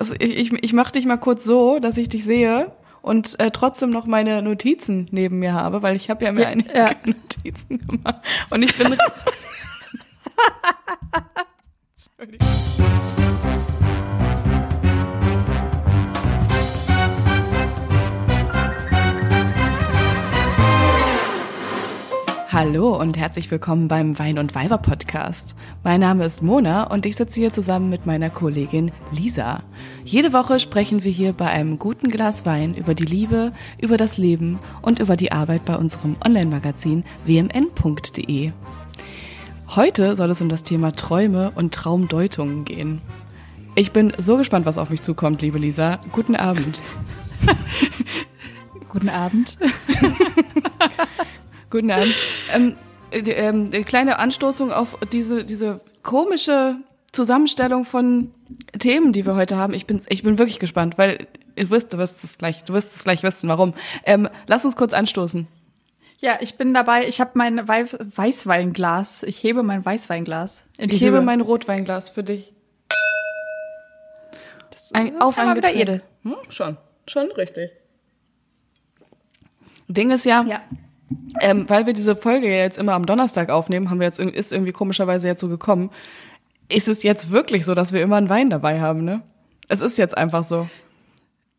also ich, ich, ich mache dich mal kurz so, dass ich dich sehe und äh, trotzdem noch meine Notizen neben mir habe, weil ich habe ja mir Ja, einige ja. Notizen gemacht. Und ich bin. Entschuldigung. Hallo und herzlich willkommen beim Wein und Weiber Podcast. Mein Name ist Mona und ich sitze hier zusammen mit meiner Kollegin Lisa. Jede Woche sprechen wir hier bei einem guten Glas Wein über die Liebe, über das Leben und über die Arbeit bei unserem Online-Magazin wmn.de. Heute soll es um das Thema Träume und Traumdeutungen gehen. Ich bin so gespannt, was auf mich zukommt, liebe Lisa. Guten Abend. Guten Abend. Guten Abend. Ähm, äh, ähm, eine kleine Anstoßung auf diese, diese komische Zusammenstellung von Themen, die wir heute haben. Ich bin, ich bin wirklich gespannt, weil du wirst, du wirst es gleich, du wirst es gleich wissen, warum. Ähm, lass uns kurz anstoßen. Ja, ich bin dabei. Ich habe mein Weiß Weißweinglas. Ich hebe mein Weißweinglas. Ich hebe mein Rotweinglas für dich. Das Ein, ist auf einmal ein wieder Getränk. edel. Hm, schon, schon richtig. Ding ist ja, Ja. Ähm, weil wir diese Folge ja jetzt immer am Donnerstag aufnehmen, haben wir jetzt ist irgendwie komischerweise jetzt so gekommen. Ist es jetzt wirklich so, dass wir immer einen Wein dabei haben, ne? Es ist jetzt einfach so.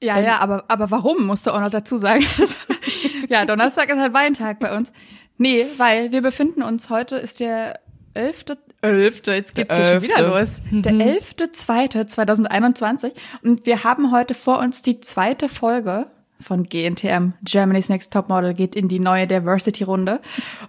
Ja, Denn- ja, aber, aber warum, musst du auch noch dazu sagen. ja, Donnerstag ist halt Weintag bei uns. Nee, weil wir befinden uns, heute ist der 11. 11. Jetzt geht's hier schon wieder 11.. los. Der 11.2.2021 und wir haben heute vor uns die zweite Folge von GNTM, Germany's Next Topmodel, geht in die neue Diversity-Runde.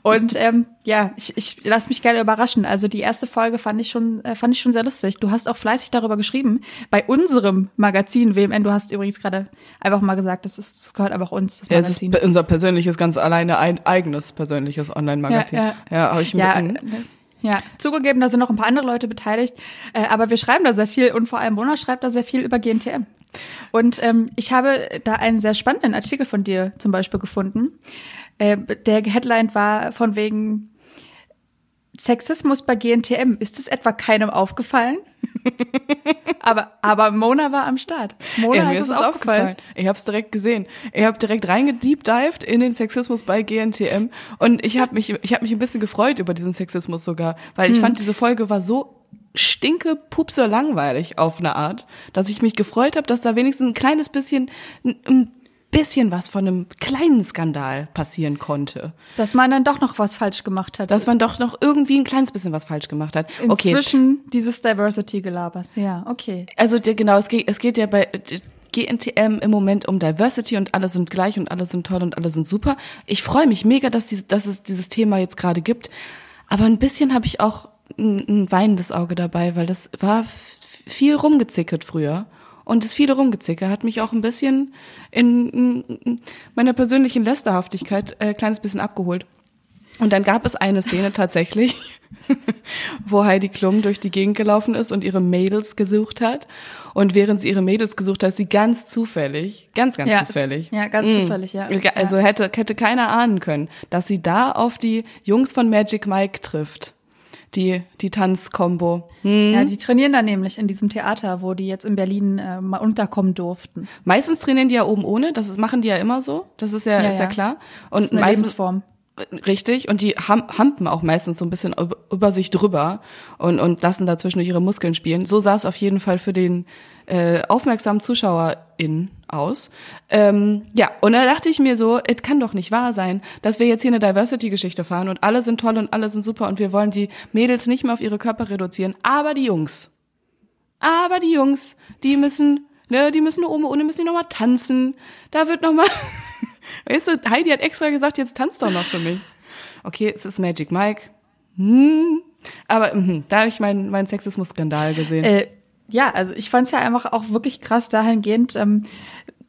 Und ähm, ja, ich, ich lasse mich gerne überraschen. Also die erste Folge fand ich schon, äh, fand ich schon sehr lustig. Du hast auch fleißig darüber geschrieben. Bei unserem Magazin WMN, du hast übrigens gerade einfach mal gesagt, das, ist, das gehört einfach uns, das Ja, es ist Magazin. unser persönliches, ganz alleine ein eigenes persönliches Online-Magazin. Ja, Ja, ja. habe ich ja, mit. äh, ja, zugegeben, da sind noch ein paar andere Leute beteiligt, äh, aber wir schreiben da sehr viel und vor allem Mona schreibt da sehr viel über GNTM. Und ähm, ich habe da einen sehr spannenden Artikel von dir zum Beispiel gefunden. Äh, der Headline war von wegen Sexismus bei GNTM. Ist es etwa keinem aufgefallen? aber, aber Mona war am Start. Mona Ja, mir ist es aufgefallen. aufgefallen. Ich habe es direkt gesehen. Ich habe direkt reingedeepdived in den Sexismus bei GNTM und ich habe mich, ich habe mich ein bisschen gefreut über diesen Sexismus sogar, weil Hm. ich fand, diese Folge war so stinke pupse langweilig auf eine Art, dass ich mich gefreut habe, dass da wenigstens ein kleines bisschen, ein, bisschen was von einem kleinen Skandal passieren konnte. Dass man dann doch noch was falsch gemacht hat. Dass man doch noch irgendwie ein kleines bisschen was falsch gemacht hat. Okay, Inzwischen dieses Diversity-Gelabers. Ja, okay. Also genau, es geht, es geht ja bei GNTM im Moment um Diversity und alle sind gleich und alle sind toll und alle sind super. Ich freue mich mega, dass, dies, dass es dieses Thema jetzt gerade gibt. Aber ein bisschen habe ich auch ein, ein weinendes Auge dabei, weil das war viel rumgezickert früher. Und das viele Rumgezicke hat mich auch ein bisschen in, in meiner persönlichen Lästerhaftigkeit äh, kleines bisschen abgeholt. Und dann gab es eine Szene tatsächlich, wo Heidi Klum durch die Gegend gelaufen ist und ihre Mädels gesucht hat. Und während sie ihre Mädels gesucht hat, sie ganz zufällig, ganz, ganz Ja. zufällig. Ja, ganz Mm. zufällig, ja. Also hätte, hätte keiner ahnen können, dass sie da auf die Jungs von Magic Mike trifft. Die, die Tanzkombo. Hm. Ja, die trainieren da nämlich in diesem Theater, wo die jetzt in Berlin äh, mal unterkommen durften. Meistens trainieren die ja oben ohne, das machen die ja immer so. Das ist ja, Ja, ist ja ja. klar. Das Und ist eine meistens, Lebensform. Richtig, und die ham hampen auch meistens so ein bisschen über, über sich drüber und, und lassen dazwischen ihre Muskeln spielen. So sah es auf jeden Fall für den äh, aufmerksamen ZuschauerInnen aus. Ähm, ja, und da dachte ich mir so, es kann doch nicht wahr sein, dass wir jetzt hier eine Diversity-Geschichte fahren und alle sind toll und alle sind super und wir wollen die Mädels nicht mehr auf ihre Körper reduzieren, aber die Jungs. Aber die Jungs, die müssen, ne, die müssen oben ohne müssen die noch mal tanzen. Da wird noch mal Weißt du, Heidi hat extra gesagt, jetzt tanzt doch noch für mich. Okay, es ist Magic Mike. Hm. Aber mhm, da habe ich meinen mein Sexismus-Skandal gesehen. Äh, ja, also ich fand es ja einfach auch wirklich krass dahingehend, ähm,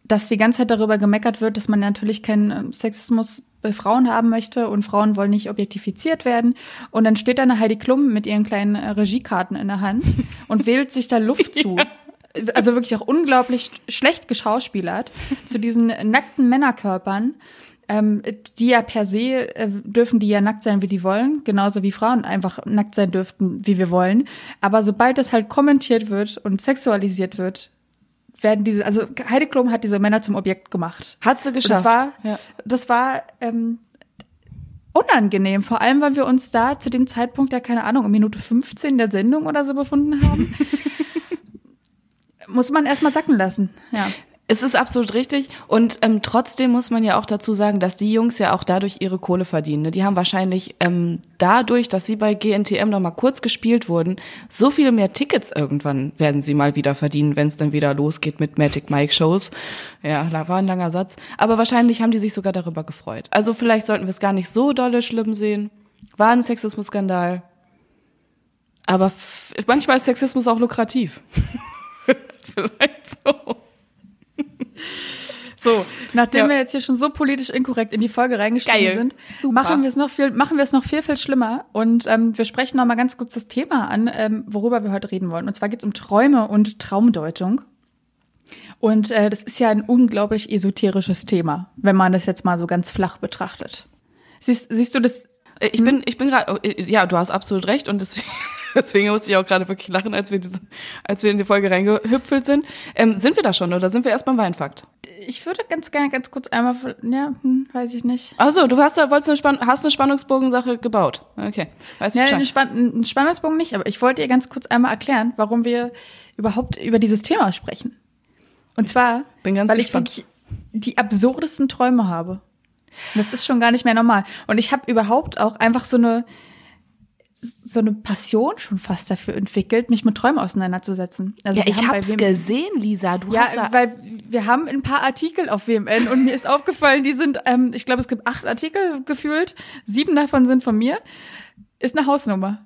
dass die ganze Zeit darüber gemeckert wird, dass man natürlich keinen ähm, Sexismus bei Frauen haben möchte und Frauen wollen nicht objektifiziert werden. Und dann steht da eine Heidi Klum mit ihren kleinen äh, Regiekarten in der Hand und wählt sich da Luft zu. Also wirklich auch unglaublich sch- schlecht geschauspielert zu diesen nackten Männerkörpern. Ähm, die ja per se äh, dürfen die ja nackt sein, wie die wollen, genauso wie Frauen einfach nackt sein dürften, wie wir wollen. Aber sobald es halt kommentiert wird und sexualisiert wird, werden diese, also Heidi Klum hat diese Männer zum Objekt gemacht. Hat sie geschafft. Das war, ja. das war ähm, unangenehm, vor allem, weil wir uns da zu dem Zeitpunkt ja, keine Ahnung, um Minute 15 der Sendung oder so befunden haben. Muss man erstmal sacken lassen, ja. Es ist absolut richtig und ähm, trotzdem muss man ja auch dazu sagen, dass die Jungs ja auch dadurch ihre Kohle verdienen. Ne? Die haben wahrscheinlich ähm, dadurch, dass sie bei GNTM noch mal kurz gespielt wurden, so viele mehr Tickets irgendwann werden sie mal wieder verdienen, wenn es dann wieder losgeht mit Magic Mike Shows. Ja, da war ein langer Satz. Aber wahrscheinlich haben die sich sogar darüber gefreut. Also vielleicht sollten wir es gar nicht so dolle schlimm sehen. War ein Sexismus-Skandal. Aber manchmal ist Sexismus auch lukrativ. vielleicht so. So, nachdem ja. wir jetzt hier schon so politisch inkorrekt in die Folge reingeschrieben sind, Super. machen wir es noch viel, machen wir es noch viel, viel schlimmer. Und ähm, wir sprechen noch mal ganz kurz das Thema an, ähm, worüber wir heute reden wollen. Und zwar geht es um Träume und Traumdeutung. Und äh, das ist ja ein unglaublich esoterisches Thema, wenn man das jetzt mal so ganz flach betrachtet. Siehst, siehst du das? Äh, ich bin, ich bin gerade, oh, äh, ja, du hast absolut recht und deswegen Deswegen musste ich auch gerade wirklich lachen, als wir, diese, als wir in die Folge reingehüpfelt sind. Ähm, sind wir da schon oder sind wir erst beim Weinfakt? Ich würde ganz gerne ganz kurz einmal, ja, hm, weiß ich nicht. Also, du hast, wolltest eine, Spann hast eine Spannungsbogensache gebaut. Okay. Weiß ja, einen, Spann einen Spannungsbogen nicht, aber ich wollte dir ganz kurz einmal erklären, warum wir überhaupt über dieses Thema sprechen. Und zwar, Bin ganz weil gespannt. ich wirklich die absurdesten Träume habe. Das ist schon gar nicht mehr normal. Und ich habe überhaupt auch einfach so eine, so eine Passion schon fast dafür entwickelt, mich mit Träumen auseinanderzusetzen. Also ja, ich hab's gesehen, Lisa. Du ja, hast ja, weil wir haben ein paar Artikel auf WMN und mir ist aufgefallen, die sind, ähm, ich glaube, es gibt acht Artikel gefühlt, sieben davon sind von mir. Ist eine Hausnummer.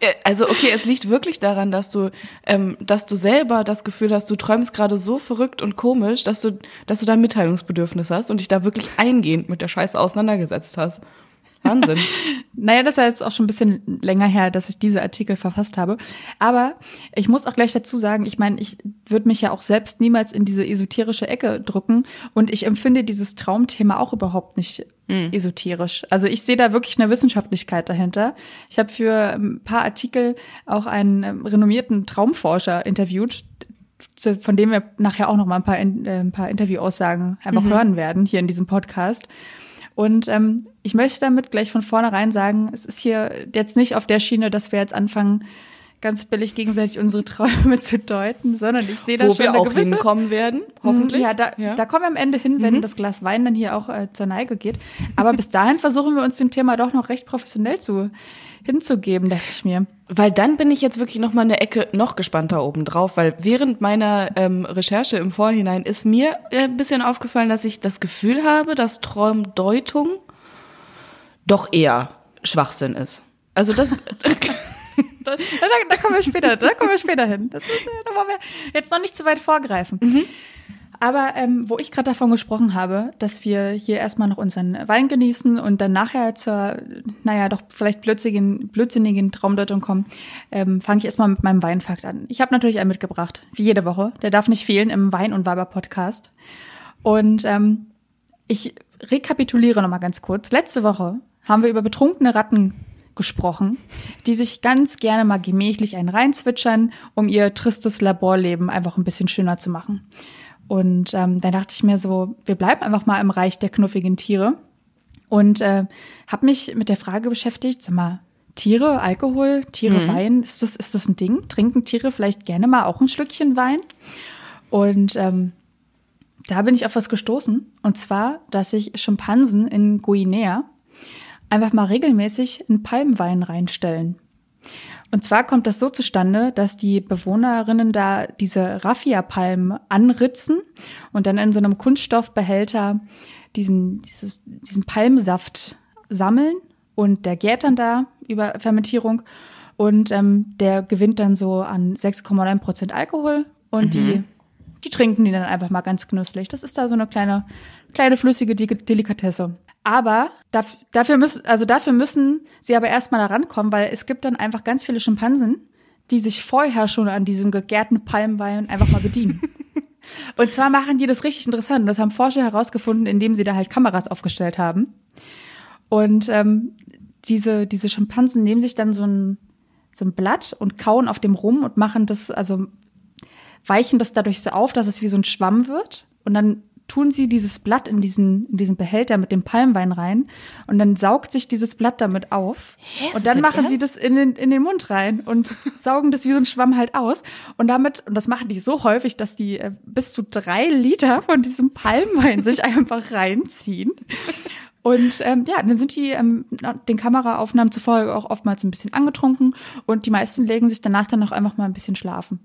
Äh, also okay, es liegt wirklich daran, dass du, ähm, dass du selber das Gefühl hast, du träumst gerade so verrückt und komisch, dass du, dass du da ein Mitteilungsbedürfnis hast und dich da wirklich eingehend mit der Scheiße auseinandergesetzt hast. Wahnsinn. naja, das ist ja jetzt auch schon ein bisschen länger her, dass ich diese Artikel verfasst habe. Aber ich muss auch gleich dazu sagen, ich meine, ich würde mich ja auch selbst niemals in diese esoterische Ecke drücken. Und ich empfinde dieses Traumthema auch überhaupt nicht mhm. esoterisch. Also ich sehe da wirklich eine Wissenschaftlichkeit dahinter. Ich habe für ein paar Artikel auch einen ähm, renommierten Traumforscher interviewt, von dem wir nachher auch noch mal ein paar, äh, ein paar Interviewaussagen einfach mhm. hören werden hier in diesem Podcast. Und ähm, ich möchte damit gleich von vornherein sagen, es ist hier jetzt nicht auf der Schiene, dass wir jetzt anfangen, ganz billig gegenseitig unsere Träume zu deuten, sondern ich sehe da Wo schon wir eine auch gewisse, hinkommen werden, hoffentlich. Ja, da, ja. da kommen wir am Ende hin, wenn Mhm. das Glas Wein dann hier auch äh, zur Neige geht. Aber bis dahin versuchen wir uns dem Thema doch noch recht professionell zu hinzugeben, dachte ich mir. Weil dann bin ich jetzt wirklich noch mal eine Ecke noch gespannter oben drauf, weil während meiner ähm, Recherche im Vorhinein ist mir äh, ein bisschen aufgefallen, dass ich das Gefühl habe, dass Traumdeutung doch eher Schwachsinn ist. Also das, Da, da, da kommen wir später, da kommen wir später hin. Das, äh, da wollen wir jetzt noch nicht zu weit vorgreifen. Aber ähm, wo ich gerade davon gesprochen habe, dass wir hier erstmal noch unseren Wein genießen und dann nachher zur, naja, doch vielleicht blödsinnigen, blödsinnigen Traumdeutung kommen, ähm, fange ich erstmal mit meinem Weinfakt an. Ich habe natürlich einen mitgebracht, wie jede Woche. Der darf nicht fehlen im Wein- und Weiber-Podcast. Und ähm, ich rekapituliere nochmal ganz kurz. Letzte Woche haben wir über betrunkene Ratten gesprochen, die sich ganz gerne mal gemächlich einen reinzwitschern, um ihr tristes Laborleben einfach ein bisschen schöner zu machen. Und ähm, da dachte ich mir so, wir bleiben einfach mal im Reich der knuffigen Tiere und äh, habe mich mit der Frage beschäftigt, sag mal, Tiere, Alkohol, Tiere, Mhm. Wein, ist das, ist das ein Ding? Trinken Tiere vielleicht gerne mal auch ein Schlückchen Wein? Und ähm, da bin ich auf was gestoßen. Und zwar, dass sich Schimpansen in Guinea einfach mal regelmäßig einen Palmwein reinstellen. Und zwar kommt das so zustande, dass die Bewohnerinnen da diese Raffia-Palmen anritzen und dann in so einem Kunststoffbehälter diesen, dieses, diesen Palmsaft sammeln und der gärt dann da über Fermentierung und ähm, der gewinnt dann so an 6,9 Prozent Alkohol und die, die trinken die dann einfach mal ganz genüsslich. Das ist da so eine kleine, kleine flüssige Delikatesse. Aber daf- dafür müssen, also dafür müssen sie aber erstmal da rankommen, weil es gibt dann einfach ganz viele Schimpansen, die sich vorher schon an diesem gegärten Palmwein einfach mal bedienen. Und zwar machen die das richtig interessant. Das haben Forscher herausgefunden, indem sie da halt Kameras aufgestellt haben. Und ähm, diese, diese Schimpansen nehmen sich dann so ein, so ein Blatt und kauen auf dem rum und machen das, also weichen das dadurch so auf, dass es wie so ein Schwamm wird. Und dann tun sie dieses Blatt in diesen, in diesen Behälter mit dem Palmwein rein und dann saugt sich dieses Blatt damit auf. Hä, und dann machen sie das in den, in den Mund rein und saugen das wie so ein Schwamm halt aus. Und damit, und das machen die so häufig, dass die äh, bis zu drei Liter von diesem Palmwein sich einfach reinziehen. Und ähm, ja, dann sind die ähm, den Kameraaufnahmen zufolge auch oftmals ein bisschen angetrunken und die meisten legen sich danach dann auch einfach mal ein bisschen schlafen.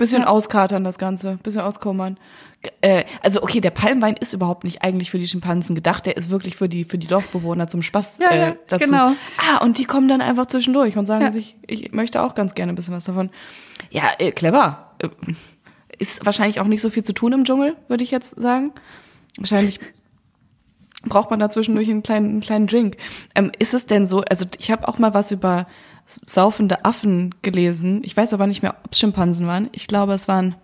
Bisschen Ja. auskatern das Ganze, bisschen auskommern. Äh, also okay, der Palmwein ist überhaupt nicht eigentlich für die Schimpansen gedacht, der ist wirklich für die für die Dorfbewohner zum Spaß Ja, äh, ja, dazu. genau. Ah, und die kommen dann einfach zwischendurch und sagen sich, ich möchte auch ganz gerne ein bisschen was davon. Ja, äh, clever. Äh, Ist wahrscheinlich auch nicht so viel zu tun im Dschungel, würde ich jetzt sagen. Wahrscheinlich braucht man da zwischendurch einen kleinen, einen kleinen Drink. Ähm, ist es denn so, also ich habe auch mal was über saufende Affen gelesen. Ich weiß aber nicht mehr, ob es Schimpansen waren. Ich glaube, es waren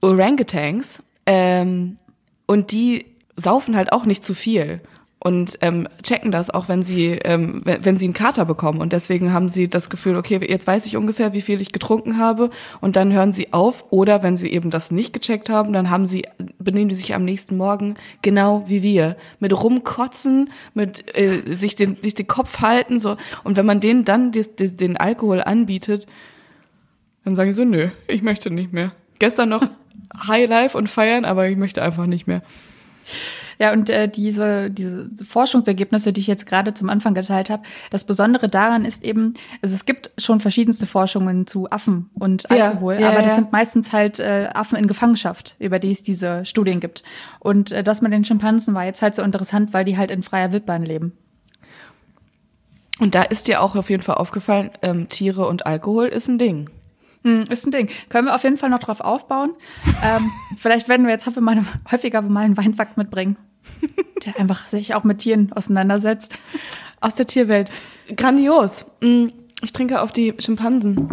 Orangutans. Ähm, und die saufen halt auch nicht zu viel und ähm, checken das auch, wenn sie ähm, wenn, wenn sie einen Kater bekommen. Und deswegen haben sie das Gefühl, okay, jetzt weiß ich ungefähr, wie viel ich getrunken habe. Und dann hören sie auf. Oder wenn sie eben das nicht gecheckt haben, dann haben sie benehmen die sich am nächsten Morgen genau wie wir. Mit rumkotzen, mit äh, sich den sich den Kopf halten so. Und wenn man denen dann des, des, den Alkohol anbietet, dann sagen sie so, nö, ich möchte nicht mehr. Gestern noch High Life und feiern, aber ich möchte einfach nicht mehr. Ja, und äh, diese, diese Forschungsergebnisse, die ich jetzt gerade zum Anfang geteilt habe, das Besondere daran ist eben, also es gibt schon verschiedenste Forschungen zu Affen und Ja, Alkohol, ja, aber das ja. sind meistens halt äh, Affen in Gefangenschaft, über die es diese Studien gibt. Und äh, das mit den Schimpansen war jetzt halt so interessant, weil die halt in freier Wildbahn leben. Und da ist dir auch auf jeden Fall aufgefallen, ähm, Tiere und Alkohol ist ein Ding. Hm, ist ein Ding. Können wir auf jeden Fall noch drauf aufbauen. ähm, vielleicht werden wir jetzt häufiger mal, häufiger mal einen Weinfakt mitbringen, der einfach sich auch mit Tieren auseinandersetzt. Aus der Tierwelt. Grandios. Mm, Ich trinke auf die Schimpansen.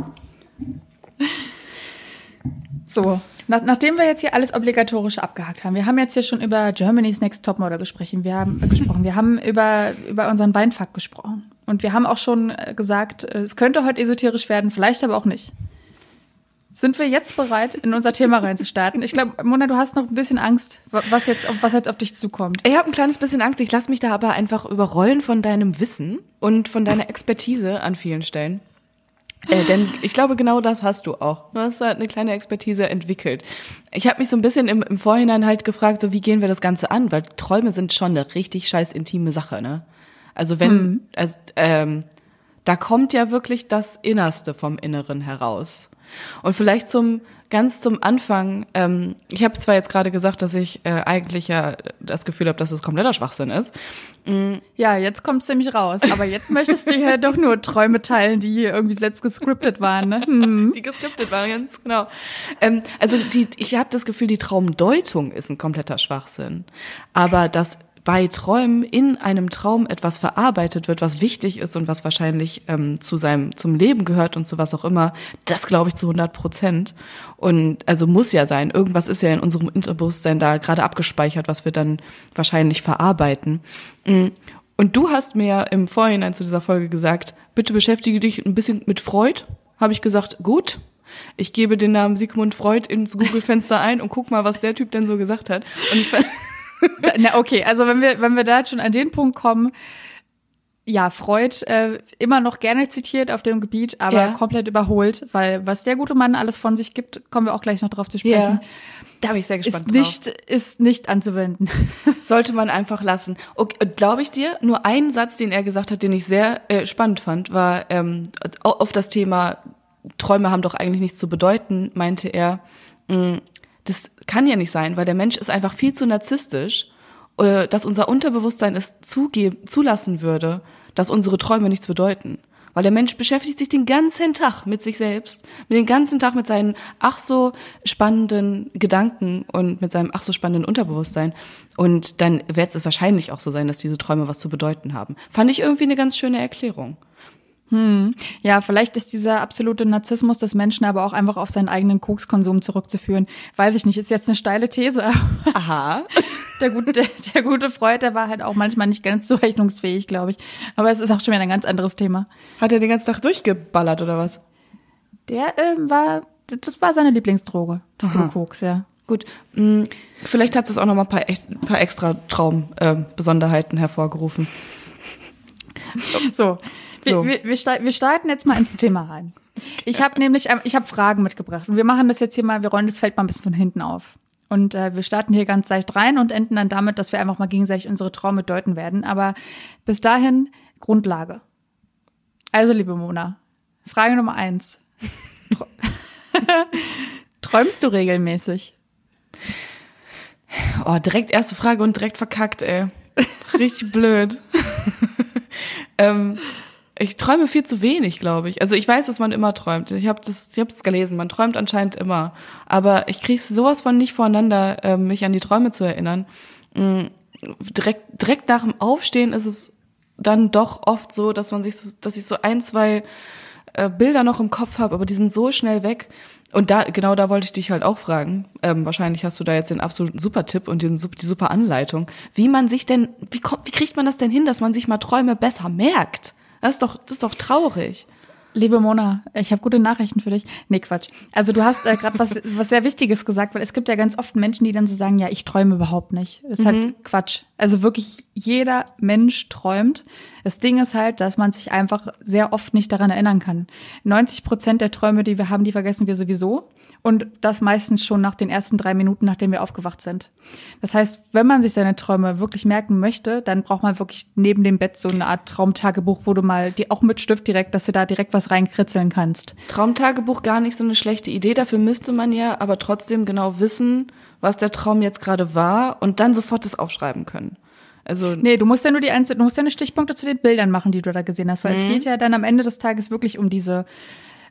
So, nach, nachdem wir jetzt hier alles obligatorische abgehakt haben, wir haben jetzt hier schon über Germany's Next Topmodel gesprochen, wir haben äh, gesprochen, wir haben über über unseren Weinfakt gesprochen und wir haben auch schon äh, gesagt, äh, es könnte heute esoterisch werden, vielleicht aber auch nicht. Sind wir jetzt bereit, in unser Thema reinzustarten? Ich glaube, Mona, du hast noch ein bisschen Angst, wa- was jetzt, was jetzt auf dich zukommt. Ich habe ein kleines bisschen Angst. Ich lasse mich da aber einfach überrollen von deinem Wissen und von deiner Expertise an vielen Stellen. Äh, denn ich glaube, genau das hast du auch. Du hast halt eine kleine Expertise entwickelt. Ich habe mich so ein bisschen im, im Vorhinein halt gefragt, so wie gehen wir das Ganze an? Weil Träume sind schon eine richtig scheiß intime Sache, ne? Also wenn, also, ähm, da kommt ja wirklich das Innerste vom Inneren heraus. Und vielleicht zum ganz zum Anfang, ähm, ich habe zwar jetzt gerade gesagt, dass ich äh, eigentlich ja das Gefühl habe, dass es kompletter Schwachsinn ist. Ja, jetzt kommt es nämlich raus. Aber jetzt möchtest du ja doch nur Träume teilen, die irgendwie selbst gescriptet waren. Ne? Hm. Die geskriptet waren, ganz genau. Ähm, also die, ich habe das Gefühl, die Traumdeutung ist ein kompletter Schwachsinn. Aber dass bei Träumen in einem Traum etwas verarbeitet wird, was wichtig ist und was wahrscheinlich ähm, zu seinem zum Leben gehört und zu was auch immer, das glaube ich zu 100 Prozent. Und also muss ja sein. Irgendwas ist ja in unserem Unterbewusstsein da gerade abgespeichert, was wir dann wahrscheinlich verarbeiten. Mm. Und du hast mir im Vorhinein zu dieser Folge gesagt, bitte beschäftige dich ein bisschen mit Freud. Habe ich gesagt, gut. Ich gebe den Namen Sigmund Freud ins Google-Fenster ein und guck mal, was der Typ denn so gesagt hat. Und ich fand, Na, okay, also wenn wir, wenn wir da jetzt schon an den Punkt kommen, ja, Freud äh, immer noch gerne zitiert auf dem Gebiet, aber Ja. komplett überholt, weil was der gute Mann alles von sich gibt, kommen wir auch gleich noch drauf zu sprechen, da bin ich sehr gespannt ist nicht, ist nicht anzuwenden. Sollte man einfach lassen. Okay, Glaube ich dir, nur ein Satz, den er gesagt hat, den ich sehr äh, spannend fand, war ähm, au- auf das Thema Träume haben doch eigentlich nichts zu bedeuten, meinte er, mh, das kann ja nicht sein, weil der Mensch ist einfach viel zu narzisstisch, äh, dass unser Unterbewusstsein es zulassen würde, dass unsere Träume nichts bedeuten. Weil der Mensch beschäftigt sich den ganzen Tag mit sich selbst, mit den ganzen Tag mit seinen ach so spannenden Gedanken und mit seinem ach so spannenden Unterbewusstsein. Und dann wird es wahrscheinlich auch so sein, dass diese Träume was zu bedeuten haben. Fand ich irgendwie eine ganz schöne Erklärung. Ja, vielleicht ist dieser absolute Narzissmus des Menschen aber auch einfach auf seinen eigenen Kokskonsum zurückzuführen. Weiß ich nicht, ist jetzt eine steile These. Aha. Der gute, der, der gute Freud, der war halt auch manchmal nicht ganz zurechnungsfähig, glaube ich. Aber es ist auch schon wieder ein ganz anderes Thema. Hat er den ganzen Tag durchgeballert oder was? Der äh, war, das war seine Lieblingsdroge, das Aha. Koks, ja. Gut, mh, vielleicht hat es auch noch mal ein paar, ein paar extra Traumbesonderheiten hervorgerufen. So, So. Wir, wir, wir, sta- wir starten jetzt mal ins Thema rein. Ich habe nämlich, ähm, ich habe Fragen mitgebracht und wir machen das jetzt hier mal, wir rollen das Feld mal ein bisschen von hinten auf. Und äh, wir starten hier ganz leicht rein und enden dann damit, dass wir einfach mal gegenseitig unsere Träume deuten werden. Aber bis dahin Grundlage. Also, liebe Mona, Frage Nummer eins. Tr- Träumst du regelmäßig? Oh, direkt erste Frage und direkt verkackt, ey. Richtig blöd. ähm, ich träume viel zu wenig, glaube ich. Also ich weiß, dass man immer träumt. Ich habe das, ich habe das gelesen. Man träumt anscheinend immer, aber ich kriege sowas von nicht voreinander, ähm, mich an die Träume zu erinnern. Mm, direkt, direkt nach dem Aufstehen ist es dann doch oft so, dass man sich, so, dass ich so ein, zwei äh, Bilder noch im Kopf habe, aber die sind so schnell weg. Und da, genau da wollte ich dich halt auch fragen. Ähm, wahrscheinlich hast du da jetzt den absoluten Super-Tipp und den, die super Anleitung. Wie man sich denn, wie, kommt, wie kriegt man das denn hin, dass man sich mal Träume besser merkt? Das ist doch, das ist doch traurig. Liebe Mona, ich habe gute Nachrichten für dich. Nee, Quatsch. Also du hast äh, gerade was, was sehr Wichtiges gesagt, weil es gibt ja ganz oft Menschen, die dann so sagen, ja, ich träume überhaupt nicht. Das ist halt Quatsch. Also wirklich jeder Mensch träumt. Das Ding ist halt, dass man sich einfach sehr oft nicht daran erinnern kann. 90 Prozent der Träume, die wir haben, die vergessen wir sowieso. Und das meistens schon nach den ersten drei Minuten, nachdem wir aufgewacht sind. Das heißt, wenn man sich seine Träume wirklich merken möchte, dann braucht man wirklich neben dem Bett so eine Art Traumtagebuch, wo du mal die auch mit Stift direkt, dass du da direkt was reinkritzeln kannst. Traumtagebuch gar nicht so eine schlechte Idee. Dafür müsste man ja aber trotzdem genau wissen, was der Traum jetzt gerade war und dann sofort das aufschreiben können. Also Nee, du musst ja nur die einzelnen, du musst ja eine Stichpunkte zu den Bildern machen, die du da gesehen hast, weil es geht ja dann am Ende des Tages wirklich um diese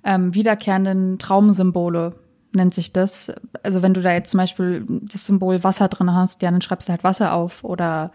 ähm, wiederkehrenden Traumsymbole, nennt sich das. Also wenn du da jetzt zum Beispiel das Symbol Wasser drin hast, ja, dann schreibst du halt Wasser auf oder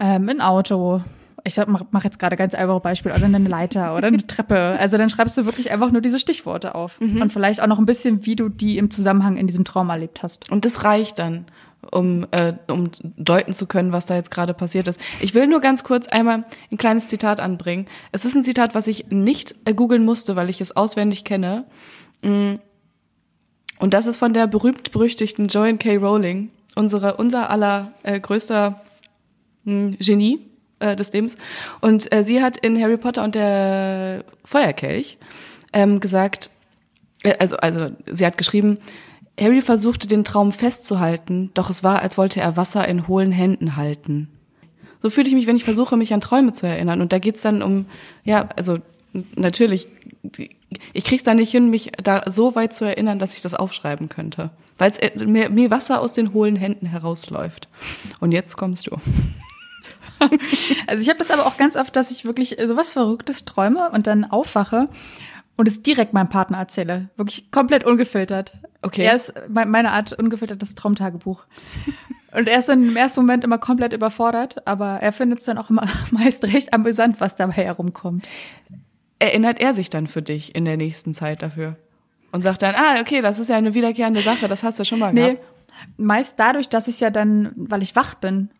ähm, ein Auto. Ich sag, mach, jetzt gerade ganz einfache Beispiel, oder eine Leiter oder eine Treppe. Also dann schreibst du wirklich einfach nur diese Stichworte auf. Und vielleicht auch noch ein bisschen, wie du die im Zusammenhang in diesem Traum erlebt hast. Und das reicht dann, um, äh, um deuten zu können, was da jetzt gerade passiert ist. Ich will nur ganz kurz einmal ein kleines Zitat anbringen. Es ist ein Zitat, was ich nicht äh, googeln musste, weil ich es auswendig kenne. Mm. Und das ist von der berühmt-berüchtigten Joanne K. Rowling, unsere, unser aller äh, größter mh, Genie äh, des Lebens. Und äh, sie hat in Harry Potter und der Feuerkelch ähm, gesagt, äh, also, also sie hat geschrieben, Harry versuchte den Traum festzuhalten, doch es war, als wollte er Wasser in hohlen Händen halten. So fühle ich mich, wenn ich versuche, mich an Träume zu erinnern. Und da geht's dann um, ja, also natürlich, ich krieg's da nicht hin, mich da so weit zu erinnern, dass ich das aufschreiben könnte. Weil mir, mir Wasser aus den hohlen Händen herausläuft. Und jetzt kommst du. Also ich habe das aber auch ganz oft, dass ich wirklich sowas Verrücktes träume und dann aufwache und es direkt meinem Partner erzähle. Wirklich komplett ungefiltert. Okay. Er ist me- meine Art ungefiltertes Traumtagebuch. Und er ist dann im ersten Moment immer komplett überfordert, aber er findet es dann auch immer meist recht amüsant, was dabei herumkommt. Erinnert er sich dann für dich in der nächsten Zeit dafür? Und sagt dann, ah, okay, das ist ja eine wiederkehrende Sache, das hast du schon mal Nee, gehabt. meist dadurch, dass ich ja dann, weil ich wach bin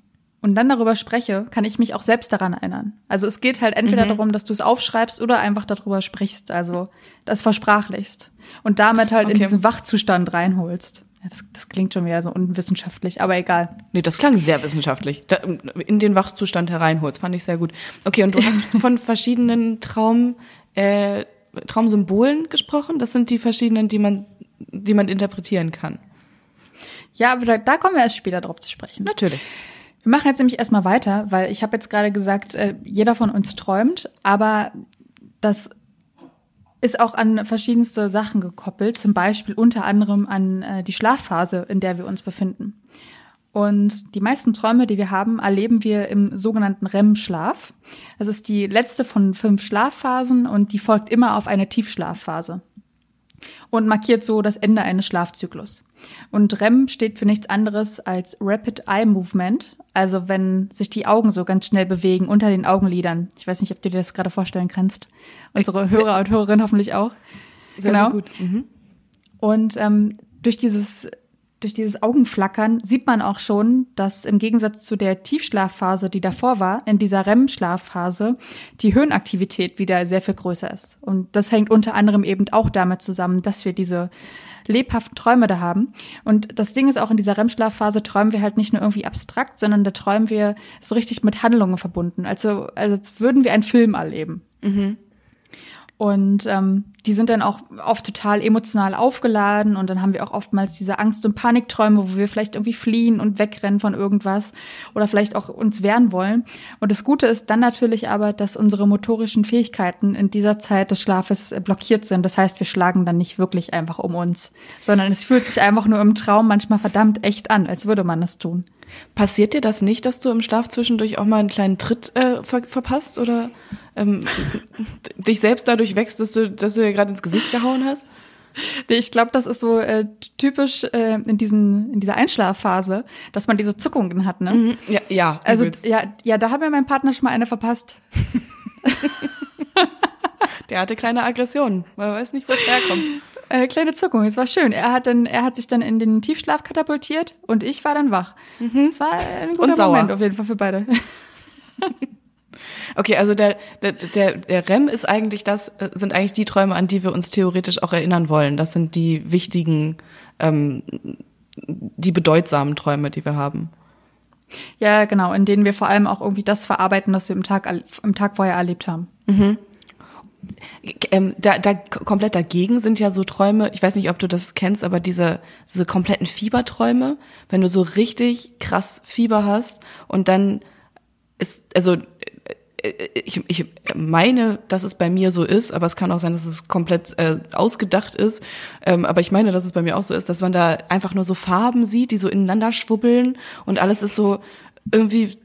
und dann darüber spreche, kann ich mich auch selbst daran erinnern. Also es geht halt entweder darum, dass du es aufschreibst oder einfach darüber sprichst, also das versprachlichst und damit halt in Okay. diesen Wachzustand reinholst. Ja, das, das klingt schon wieder so unwissenschaftlich, aber egal. Nee, das klang sehr wissenschaftlich. Da, in den Wachzustand hereinholst, fand ich sehr gut. Okay, und du hast von verschiedenen Traum, äh, Traumsymbolen gesprochen. Das sind die verschiedenen, die man, die man interpretieren kann. Ja, aber da, da kommen wir erst später drauf zu sprechen. Natürlich. Wir machen jetzt nämlich erstmal weiter, weil ich habe jetzt gerade gesagt, äh, jeder von uns träumt, aber das ist auch an verschiedenste Sachen gekoppelt, zum Beispiel unter anderem an äh, die Schlafphase, in der wir uns befinden. Und die meisten Träume, die wir haben, erleben wir im sogenannten REM-Schlaf. Das ist die letzte von fünf Schlafphasen und die folgt immer auf eine Tiefschlafphase und markiert so das Ende eines Schlafzyklus. Und REM steht für nichts anderes als Rapid Eye Movement, also wenn sich die Augen so ganz schnell bewegen unter den Augenlidern. Ich weiß nicht, ob du dir das gerade vorstellen kannst. Unsere Hörer und Hörerinnen hoffentlich auch. Sehr, Genau. sehr gut. Mhm. Und ähm, durch dieses durch dieses Augenflackern sieht man auch schon, dass im Gegensatz zu der Tiefschlafphase, die davor war, in dieser REM-Schlafphase die Hirnaktivität wieder sehr viel größer ist. Und das hängt unter anderem eben auch damit zusammen, dass wir diese lebhaften Träume da haben. Und das Ding ist auch in dieser REM-Schlafphase träumen wir halt nicht nur irgendwie abstrakt, sondern da träumen wir so richtig mit Handlungen verbunden. Also, als würden wir einen Film erleben. Mhm. Und ähm, die sind dann auch oft total emotional aufgeladen und dann haben wir auch oftmals diese Angst- und Panikträume, wo wir vielleicht irgendwie fliehen und wegrennen von irgendwas oder vielleicht auch uns wehren wollen. Und das Gute ist dann natürlich aber, dass unsere motorischen Fähigkeiten in dieser Zeit des Schlafes blockiert sind. Das heißt, wir schlagen dann nicht wirklich einfach um uns, sondern es fühlt sich einfach nur im Traum manchmal verdammt echt an, als würde man das tun. Passiert dir das nicht, dass du im Schlaf zwischendurch auch mal einen kleinen Tritt äh, ver verpasst oder ähm, dich selbst dadurch wächst, dass du, dass du dir gerade ins Gesicht gehauen hast? Ich glaube, das ist so äh, typisch äh, in diesen in dieser Einschlafphase, dass man diese Zuckungen hat, ne? Mhm, ja, ja. Also ja, ja, da hat mir mein Partner schon mal eine verpasst. Der hatte kleine Aggressionen. Man weiß nicht, wo es herkommt. Eine kleine Zuckung. Es war schön. Er hat dann, er hat sich dann in den Tiefschlaf katapultiert und ich war dann wach. Mhm. Es war ein guter Moment auf jeden Fall für beide. Okay, also der, der, der, der REM ist eigentlich das, äh, sind eigentlich die Träume, an die wir uns theoretisch auch erinnern wollen. Das sind die wichtigen, ähm, die bedeutsamen Träume, die wir haben. Ja, genau, in denen wir vor allem auch irgendwie das verarbeiten, was wir im Tag, im Tag vorher erlebt haben. Mhm. Ähm, da, da komplett dagegen sind ja so Träume, ich weiß nicht, ob du das kennst, aber diese, diese kompletten Fieberträume, wenn du so richtig krass Fieber hast und dann ist, also äh, äh, ich, ich meine, dass es bei mir so ist, aber es kann auch sein, dass es komplett äh, ausgedacht ist. Ähm, aber ich meine, dass es bei mir auch so ist, dass man da einfach nur so Farben sieht, die so ineinander schwubbeln und alles ist so irgendwie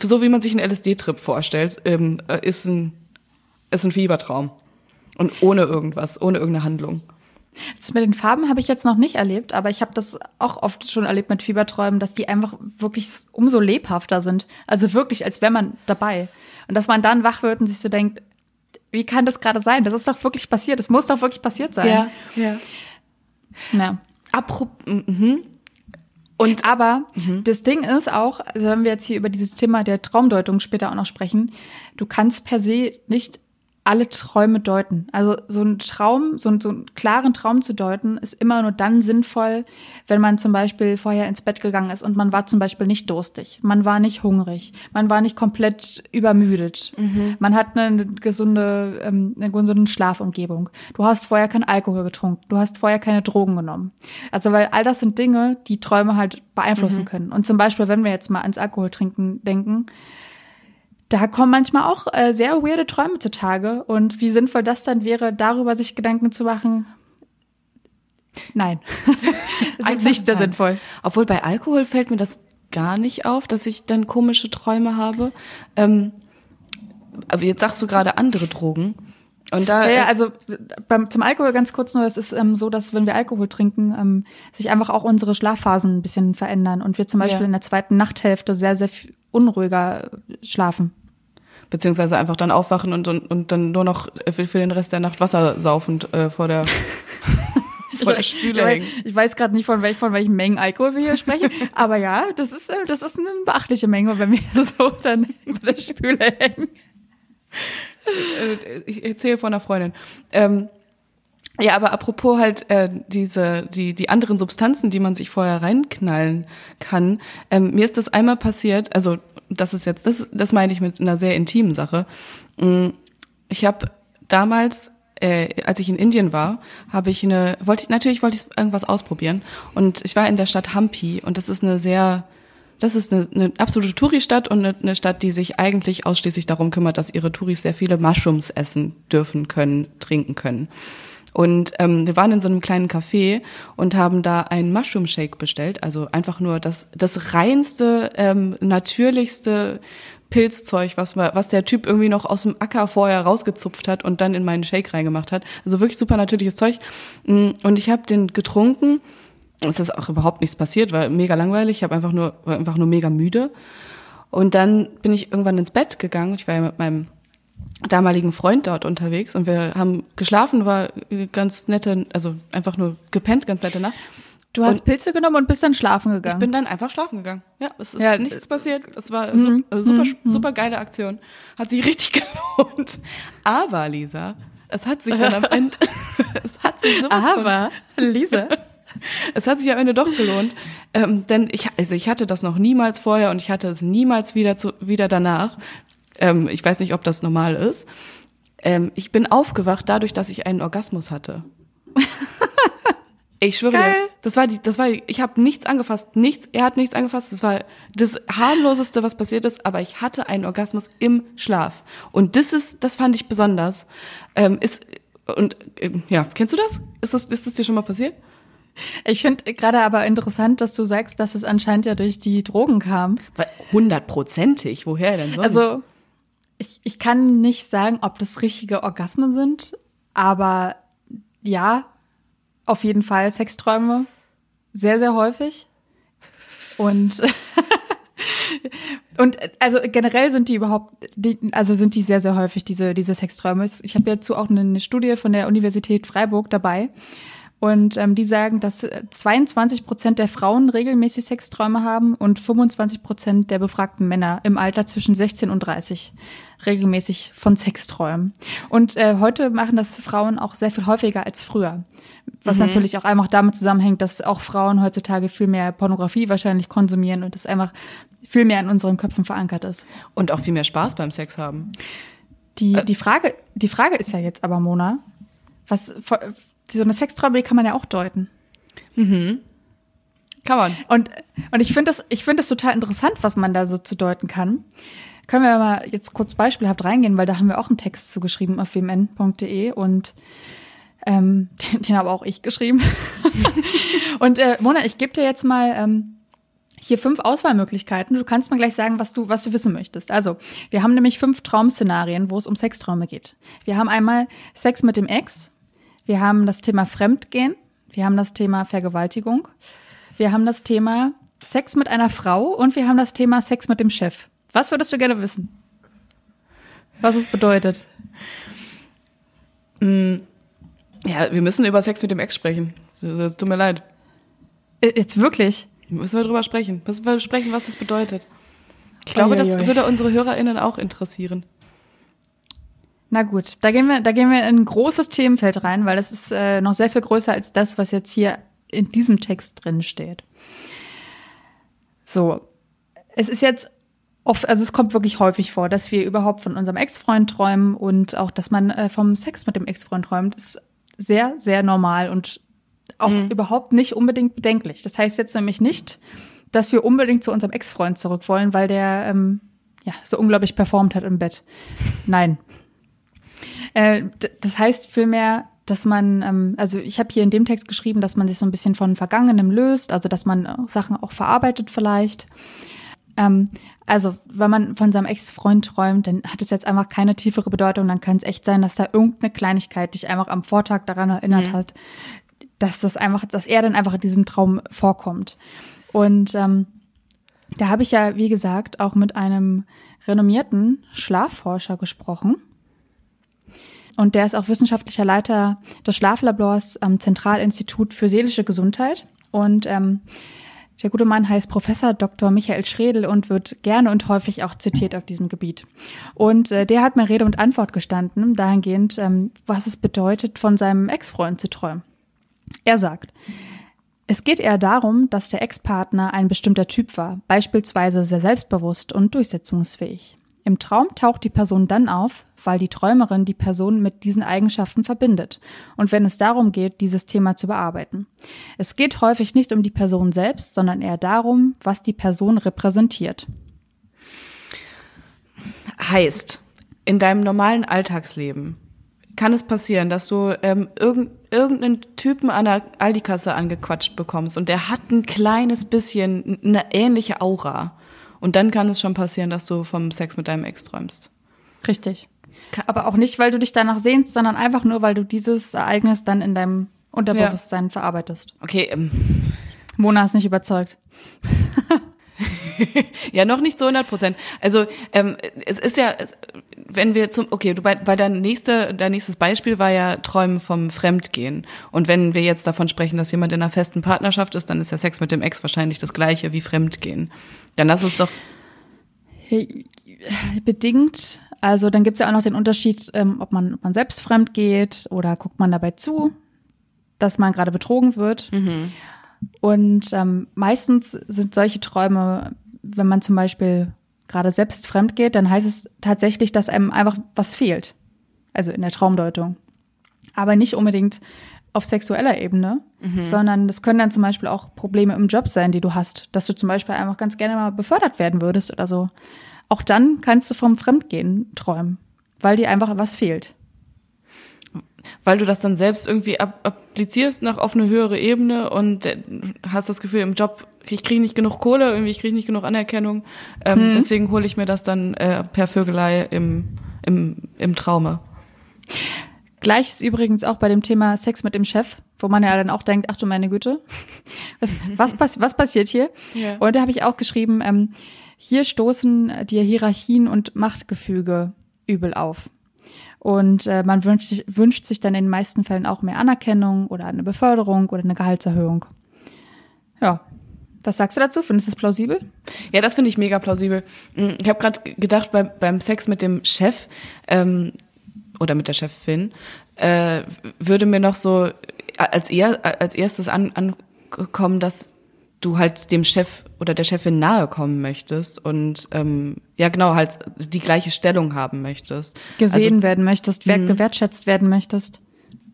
so, wie man sich einen LSD-Trip vorstellt, ähm, äh, ist ein ist ein Fiebertraum. Und ohne irgendwas, ohne irgendeine Handlung. Das mit den Farben habe ich jetzt noch nicht erlebt, aber ich habe das auch oft schon erlebt mit Fieberträumen, dass die einfach wirklich umso lebhafter sind. Also wirklich, als wäre man dabei. Und dass man dann wach wird und sich so denkt, wie kann das gerade sein? Das ist doch wirklich passiert. Das muss doch wirklich passiert sein. Ja, ja. Ja. Apropos, mhm. Und aber mhm. das Ding ist auch, also wenn wir jetzt hier über dieses Thema der Traumdeutung später auch noch sprechen, du kannst per se nicht alle Träume deuten. Also so ein Traum, so, ein, so einen klaren Traum zu deuten, ist immer nur dann sinnvoll, wenn man zum Beispiel vorher ins Bett gegangen ist und man war zum Beispiel nicht durstig, man war nicht hungrig, man war nicht komplett übermüdet, mhm. man hat eine gesunde, ähm, eine gesunde Schlafumgebung. Du hast vorher kein Alkohol getrunken, du hast vorher keine Drogen genommen. Also weil all das sind Dinge, die Träume halt beeinflussen mhm. können. Und zum Beispiel, wenn wir jetzt mal ans Alkohol trinken denken, da kommen manchmal auch äh, sehr weirde Träume zutage. Und wie sinnvoll das dann wäre, darüber sich Gedanken zu machen. Nein, das ist nicht sehr nein. sinnvoll. Obwohl bei Alkohol fällt mir das gar nicht auf, dass ich dann komische Träume habe. Ähm, aber jetzt sagst du gerade andere Drogen. Und da, ja, ja, äh, also beim, zum Alkohol ganz kurz nur, es ist ähm, so, dass wenn wir Alkohol trinken, ähm, sich einfach auch unsere Schlafphasen ein bisschen verändern und wir zum Beispiel ja. in der zweiten Nachthälfte sehr, sehr unruhiger schlafen. Beziehungsweise einfach dann aufwachen und, und, und dann nur noch für, für den Rest der Nacht Wasser saufend äh, vor der vor der Spüle hängen. Ich weiß gerade nicht, von, welch, von welchen Mengen Alkohol wir hier sprechen, aber ja, das ist, äh, das ist eine beachtliche Menge, wenn wir so dann über der Spüle hängen. Äh, ich erzähle von einer Freundin. Ähm, ja, aber apropos halt äh, diese die die anderen Substanzen, die man sich vorher reinknallen kann. Ähm, mir ist das einmal passiert. Also das ist jetzt das das meine ich mit einer sehr intimen Sache. Mm, ich habe damals äh, als ich in Indien war, habe ich eine wollte ich natürlich wollte ich irgendwas ausprobieren und ich war in der Stadt Hampi und das ist eine sehr das ist eine, eine absolute Touri-Stadt und eine, eine Stadt, die sich eigentlich ausschließlich darum kümmert, dass ihre Touris sehr viele Mushrooms essen dürfen können, trinken können. Und ähm, wir waren in so einem kleinen Café und haben da einen Mushroom Shake bestellt, also einfach nur das, das reinste, ähm, natürlichste Pilzzeug, was, was der Typ irgendwie noch aus dem Acker vorher rausgezupft hat und dann in meinen Shake reingemacht hat. Also wirklich super natürliches Zeug. Mm, und ich habe den getrunken. Es ist auch überhaupt nichts passiert, war mega langweilig. Ich habe einfach nur, war einfach nur mega müde. Und dann bin ich irgendwann ins Bett gegangen. Ich war ja mit meinem damaligen Freund dort unterwegs und wir haben geschlafen, war ganz nette, also einfach nur gepennt, ganz nette Nacht. Du hast Und- Pilze genommen und bist dann schlafen gegangen. Ich bin dann einfach schlafen gegangen. Ja, es ist Ja, nichts passiert. Es war Mhm, äh, super, mhm, super geile Aktion. Hat sich richtig gelohnt. Aber, Lisa, es hat sich dann am Ende, es hat sich sowas von, Aber, Lisa. es hat sich am Ende doch gelohnt. Ähm, denn ich, also ich hatte das noch niemals vorher und ich hatte es niemals wieder zu, wieder danach. Ähm, ich weiß nicht, ob das normal ist. Ähm, ich bin aufgewacht dadurch, dass ich einen Orgasmus hatte. Ich schwöre Geil. das war die, das war, die, ich habe nichts angefasst, nichts, er hat nichts angefasst, das war das harmloseste, was passiert ist, aber ich hatte einen Orgasmus im Schlaf und das ist, das fand ich besonders. Ähm, ist und ähm, ja, kennst du das? Ist das, ist das dir schon mal passiert? Ich finde gerade aber interessant, dass du sagst, dass es anscheinend ja durch die Drogen kam. Hundertprozentig, woher denn sonst? Also, ich, ich kann nicht sagen, ob das richtige Orgasmen sind, aber ja, auf jeden Fall Sexträume sehr, sehr häufig. Und, und also generell sind die überhaupt, die, also sind die sehr, sehr häufig, diese, diese Sexträume. Ich habe dazu auch eine Studie von der Universität Freiburg dabei. Und ähm, die sagen, dass äh, 22 Prozent der Frauen regelmäßig Sexträume haben und 25 Prozent der befragten Männer im Alter zwischen 16 und 30 regelmäßig von Sexträumen. Und äh, heute machen das Frauen auch sehr viel häufiger als früher. Was natürlich auch einfach damit zusammenhängt, dass auch Frauen heutzutage viel mehr Pornografie wahrscheinlich konsumieren und es einfach viel mehr in unseren Köpfen verankert ist. und auch viel mehr Spaß beim Sex haben. Die, Äh. die, Frage, die Frage ist ja jetzt aber, Mona, was so eine Sexträume, die kann man ja auch deuten. Kann man. Und, und ich finde das, ich finde das total interessant, was man da so zu deuten kann. Können wir mal jetzt kurz beispielhaft reingehen, weil da haben wir auch einen Text zugeschrieben auf wmn.de und ähm, den, den habe auch ich geschrieben. und äh, Mona, ich gebe dir jetzt mal ähm, hier fünf Auswahlmöglichkeiten. Du kannst mir gleich sagen, was du, was du wissen möchtest. Also, wir haben nämlich fünf Traumszenarien, wo es um Sexträume geht. Wir haben einmal Sex mit dem Ex, wir haben das Thema Fremdgehen, wir haben das Thema Vergewaltigung, wir haben das Thema Sex mit einer Frau und wir haben das Thema Sex mit dem Chef. Was würdest du gerne wissen? Was es bedeutet? Ja, wir müssen über Sex mit dem Ex sprechen. So, Tut mir leid. Äh, Jetzt wirklich? Müssen wir drüber sprechen. Müssen wir sprechen, was es bedeutet. Ich glaube, das Uiuiui. würde unsere HörerInnen auch interessieren. Na gut, da gehen wir, da gehen wir in ein großes Themenfeld rein, weil das ist äh, noch sehr viel größer als das, was jetzt hier in diesem Text drin steht. So, es ist jetzt oft, also es kommt wirklich häufig vor, dass wir überhaupt von unserem Ex-Freund träumen und auch, dass man äh, vom Sex mit dem Ex-Freund träumt, ist sehr, sehr normal und auch überhaupt nicht unbedingt bedenklich. Das heißt jetzt nämlich nicht, dass wir unbedingt zu unserem Ex-Freund zurück wollen, weil der ähm, ja so unglaublich performt hat im Bett. Nein. Äh, das heißt vielmehr, dass man, ähm, also ich habe hier in dem Text geschrieben, dass man sich so ein bisschen von Vergangenem löst, also dass man äh, Sachen auch verarbeitet vielleicht. Ähm, also, wenn man von seinem Ex-Freund träumt, dann hat es jetzt einfach keine tiefere Bedeutung. Dann kann es echt sein, dass da irgendeine Kleinigkeit dich einfach am Vortag daran erinnert hat, dass das einfach, dass er dann einfach in diesem Traum vorkommt. Und ähm, da habe ich ja, wie gesagt, auch mit einem renommierten Schlafforscher gesprochen. Und der ist auch wissenschaftlicher Leiter des Schlaflabors am Zentralinstitut für seelische Gesundheit. Und ähm, der gute Mann heißt Professor Dr. Michael Schredel und wird gerne und häufig auch zitiert auf diesem Gebiet. Und äh, der hat mir Rede und Antwort gestanden, dahingehend, ähm, was es bedeutet, von seinem Ex-Freund zu träumen. Er sagt, es geht eher darum, dass der Ex-Partner ein bestimmter Typ war, beispielsweise sehr selbstbewusst und durchsetzungsfähig. Im Traum taucht die Person dann auf, weil die Träumerin die Person mit diesen Eigenschaften verbindet und wenn es darum geht, dieses Thema zu bearbeiten. Es geht häufig nicht um die Person selbst, sondern eher darum, was die Person repräsentiert. Heißt, in deinem normalen Alltagsleben kann es passieren, dass du ähm, irgend, irgendeinen Typen an der Aldi-Kasse angequatscht bekommst und der hat ein kleines bisschen eine ähnliche Aura. Und dann kann es schon passieren, dass du vom Sex mit deinem Ex träumst. Richtig. Aber auch nicht, weil du dich danach sehnst, sondern einfach nur, weil du dieses Ereignis dann in deinem Unterbewusstsein verarbeitest. Okay, ähm, Mona ist nicht überzeugt. Ja, noch nicht zu 100 Prozent. Also ähm, es ist ja, es, wenn wir zum, okay, du bei, bei dein nächste, dein nächstes Beispiel war ja Träumen vom Fremdgehen. Und wenn wir jetzt davon sprechen, dass jemand in einer festen Partnerschaft ist, dann ist ja Sex mit dem Ex wahrscheinlich das gleiche wie Fremdgehen. Dann lass uns doch. Bedingt. Also dann gibt's ja auch noch den Unterschied, ähm, ob man, ob man selbst fremd geht oder guckt man dabei zu, dass man gerade betrogen wird. Mhm. Und ähm, meistens sind solche Träume, wenn man zum Beispiel gerade selbst fremd geht, dann heißt es tatsächlich, dass einem einfach was fehlt. Also in der Traumdeutung. Aber nicht unbedingt auf sexueller Ebene, Mhm. sondern das können dann zum Beispiel auch Probleme im Job sein, die du hast. Dass du zum Beispiel einfach ganz gerne mal befördert werden würdest oder so. Auch dann kannst du vom Fremdgehen träumen, weil dir einfach was fehlt. Weil du das dann selbst irgendwie ap applizierst nach auf eine höhere Ebene und äh, hast das Gefühl im Job, ich kriege nicht genug Kohle, irgendwie ich kriege nicht genug Anerkennung. Ähm, Mhm. Deswegen hole ich mir das dann äh, per Vögelei im, im, im Traume. Gleiches übrigens auch bei dem Thema Sex mit dem Chef, wo man ja dann auch denkt, ach du meine Güte, was, was, was passiert hier? Ja. Und da habe ich auch geschrieben, ähm, hier stoßen dir Hierarchien und Machtgefüge übel auf. Und äh, man wünscht, sich- wünscht sich dann in den meisten Fällen auch mehr Anerkennung oder eine Beförderung oder eine Gehaltserhöhung. Ja. Was sagst du dazu? Findest du das plausibel? Ja, das finde ich mega plausibel. Mm, Ich habe gerade gedacht, bei, beim Sex mit dem Chef ähm, oder mit der Chefin äh, würde mir noch so als, eher, als erstes an, ankommen, dass du halt dem Chef oder der Chefin nahe kommen möchtest und ähm, ja genau halt die gleiche Stellung haben möchtest. Gesehen werden möchtest, wer Mhm. gewertschätzt werden möchtest.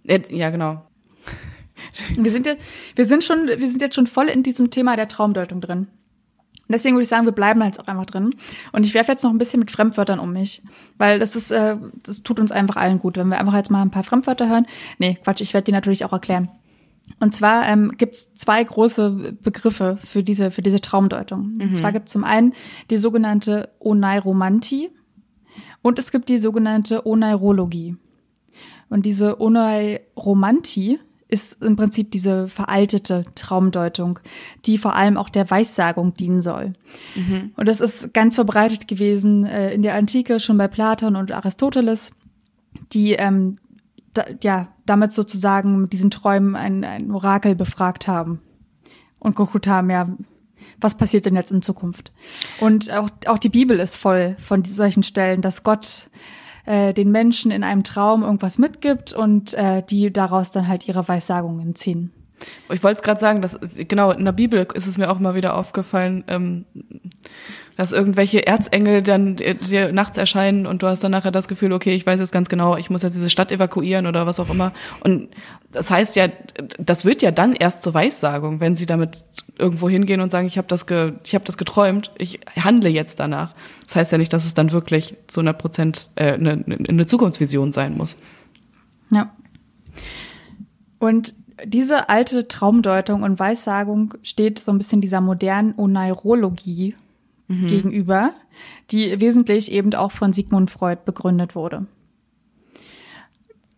Also, äh, ja, genau. Wir sind, ja, wir sind schon, wir sind jetzt schon voll in diesem Thema der Traumdeutung drin. Und deswegen würde ich sagen, wir bleiben jetzt auch einfach drin. Und ich werfe jetzt noch ein bisschen mit Fremdwörtern um mich. Weil das ist, äh, das tut uns einfach allen gut, wenn wir einfach jetzt mal ein paar Fremdwörter hören. Nee, Quatsch, ich werde die natürlich auch erklären. Und zwar ähm, gibt es zwei große Begriffe für diese, für diese Traumdeutung. Und zwar gibt es zum einen die sogenannte Oneiromantie und es gibt die sogenannte Oneirologie. Und diese Oneiromantie ist im Prinzip diese veraltete Traumdeutung, die vor allem auch der Weissagung dienen soll. Und das ist ganz verbreitet gewesen äh, in der Antike, schon bei Platon und Aristoteles, die ähm, da, ja damit sozusagen mit diesen Träumen ein, ein Orakel befragt haben und geguckt haben, ja, was passiert denn jetzt in Zukunft? Und auch, auch die Bibel ist voll von solchen Stellen, dass Gott äh, den Menschen in einem Traum irgendwas mitgibt und äh, die daraus dann halt ihre Weissagungen ziehen. Ich wollte es gerade sagen, dass genau in der Bibel ist es mir auch mal wieder aufgefallen, ähm, dass irgendwelche Erzengel dann dir, dir nachts erscheinen und du hast dann nachher das Gefühl, okay, ich weiß jetzt ganz genau, ich muss jetzt diese Stadt evakuieren oder was auch immer. Und das heißt ja, das wird ja dann erst zur Weissagung, wenn sie damit irgendwo hingehen und sagen, ich habe das, ge, ich habe das geträumt, ich handle jetzt danach. Das heißt ja nicht, dass es dann wirklich zu einer Prozent äh, eine, eine Zukunftsvision sein muss. Ja. Und diese alte Traumdeutung und Weissagung steht so ein bisschen dieser modernen Oneirologie gegenüber, die wesentlich eben auch von Sigmund Freud begründet wurde.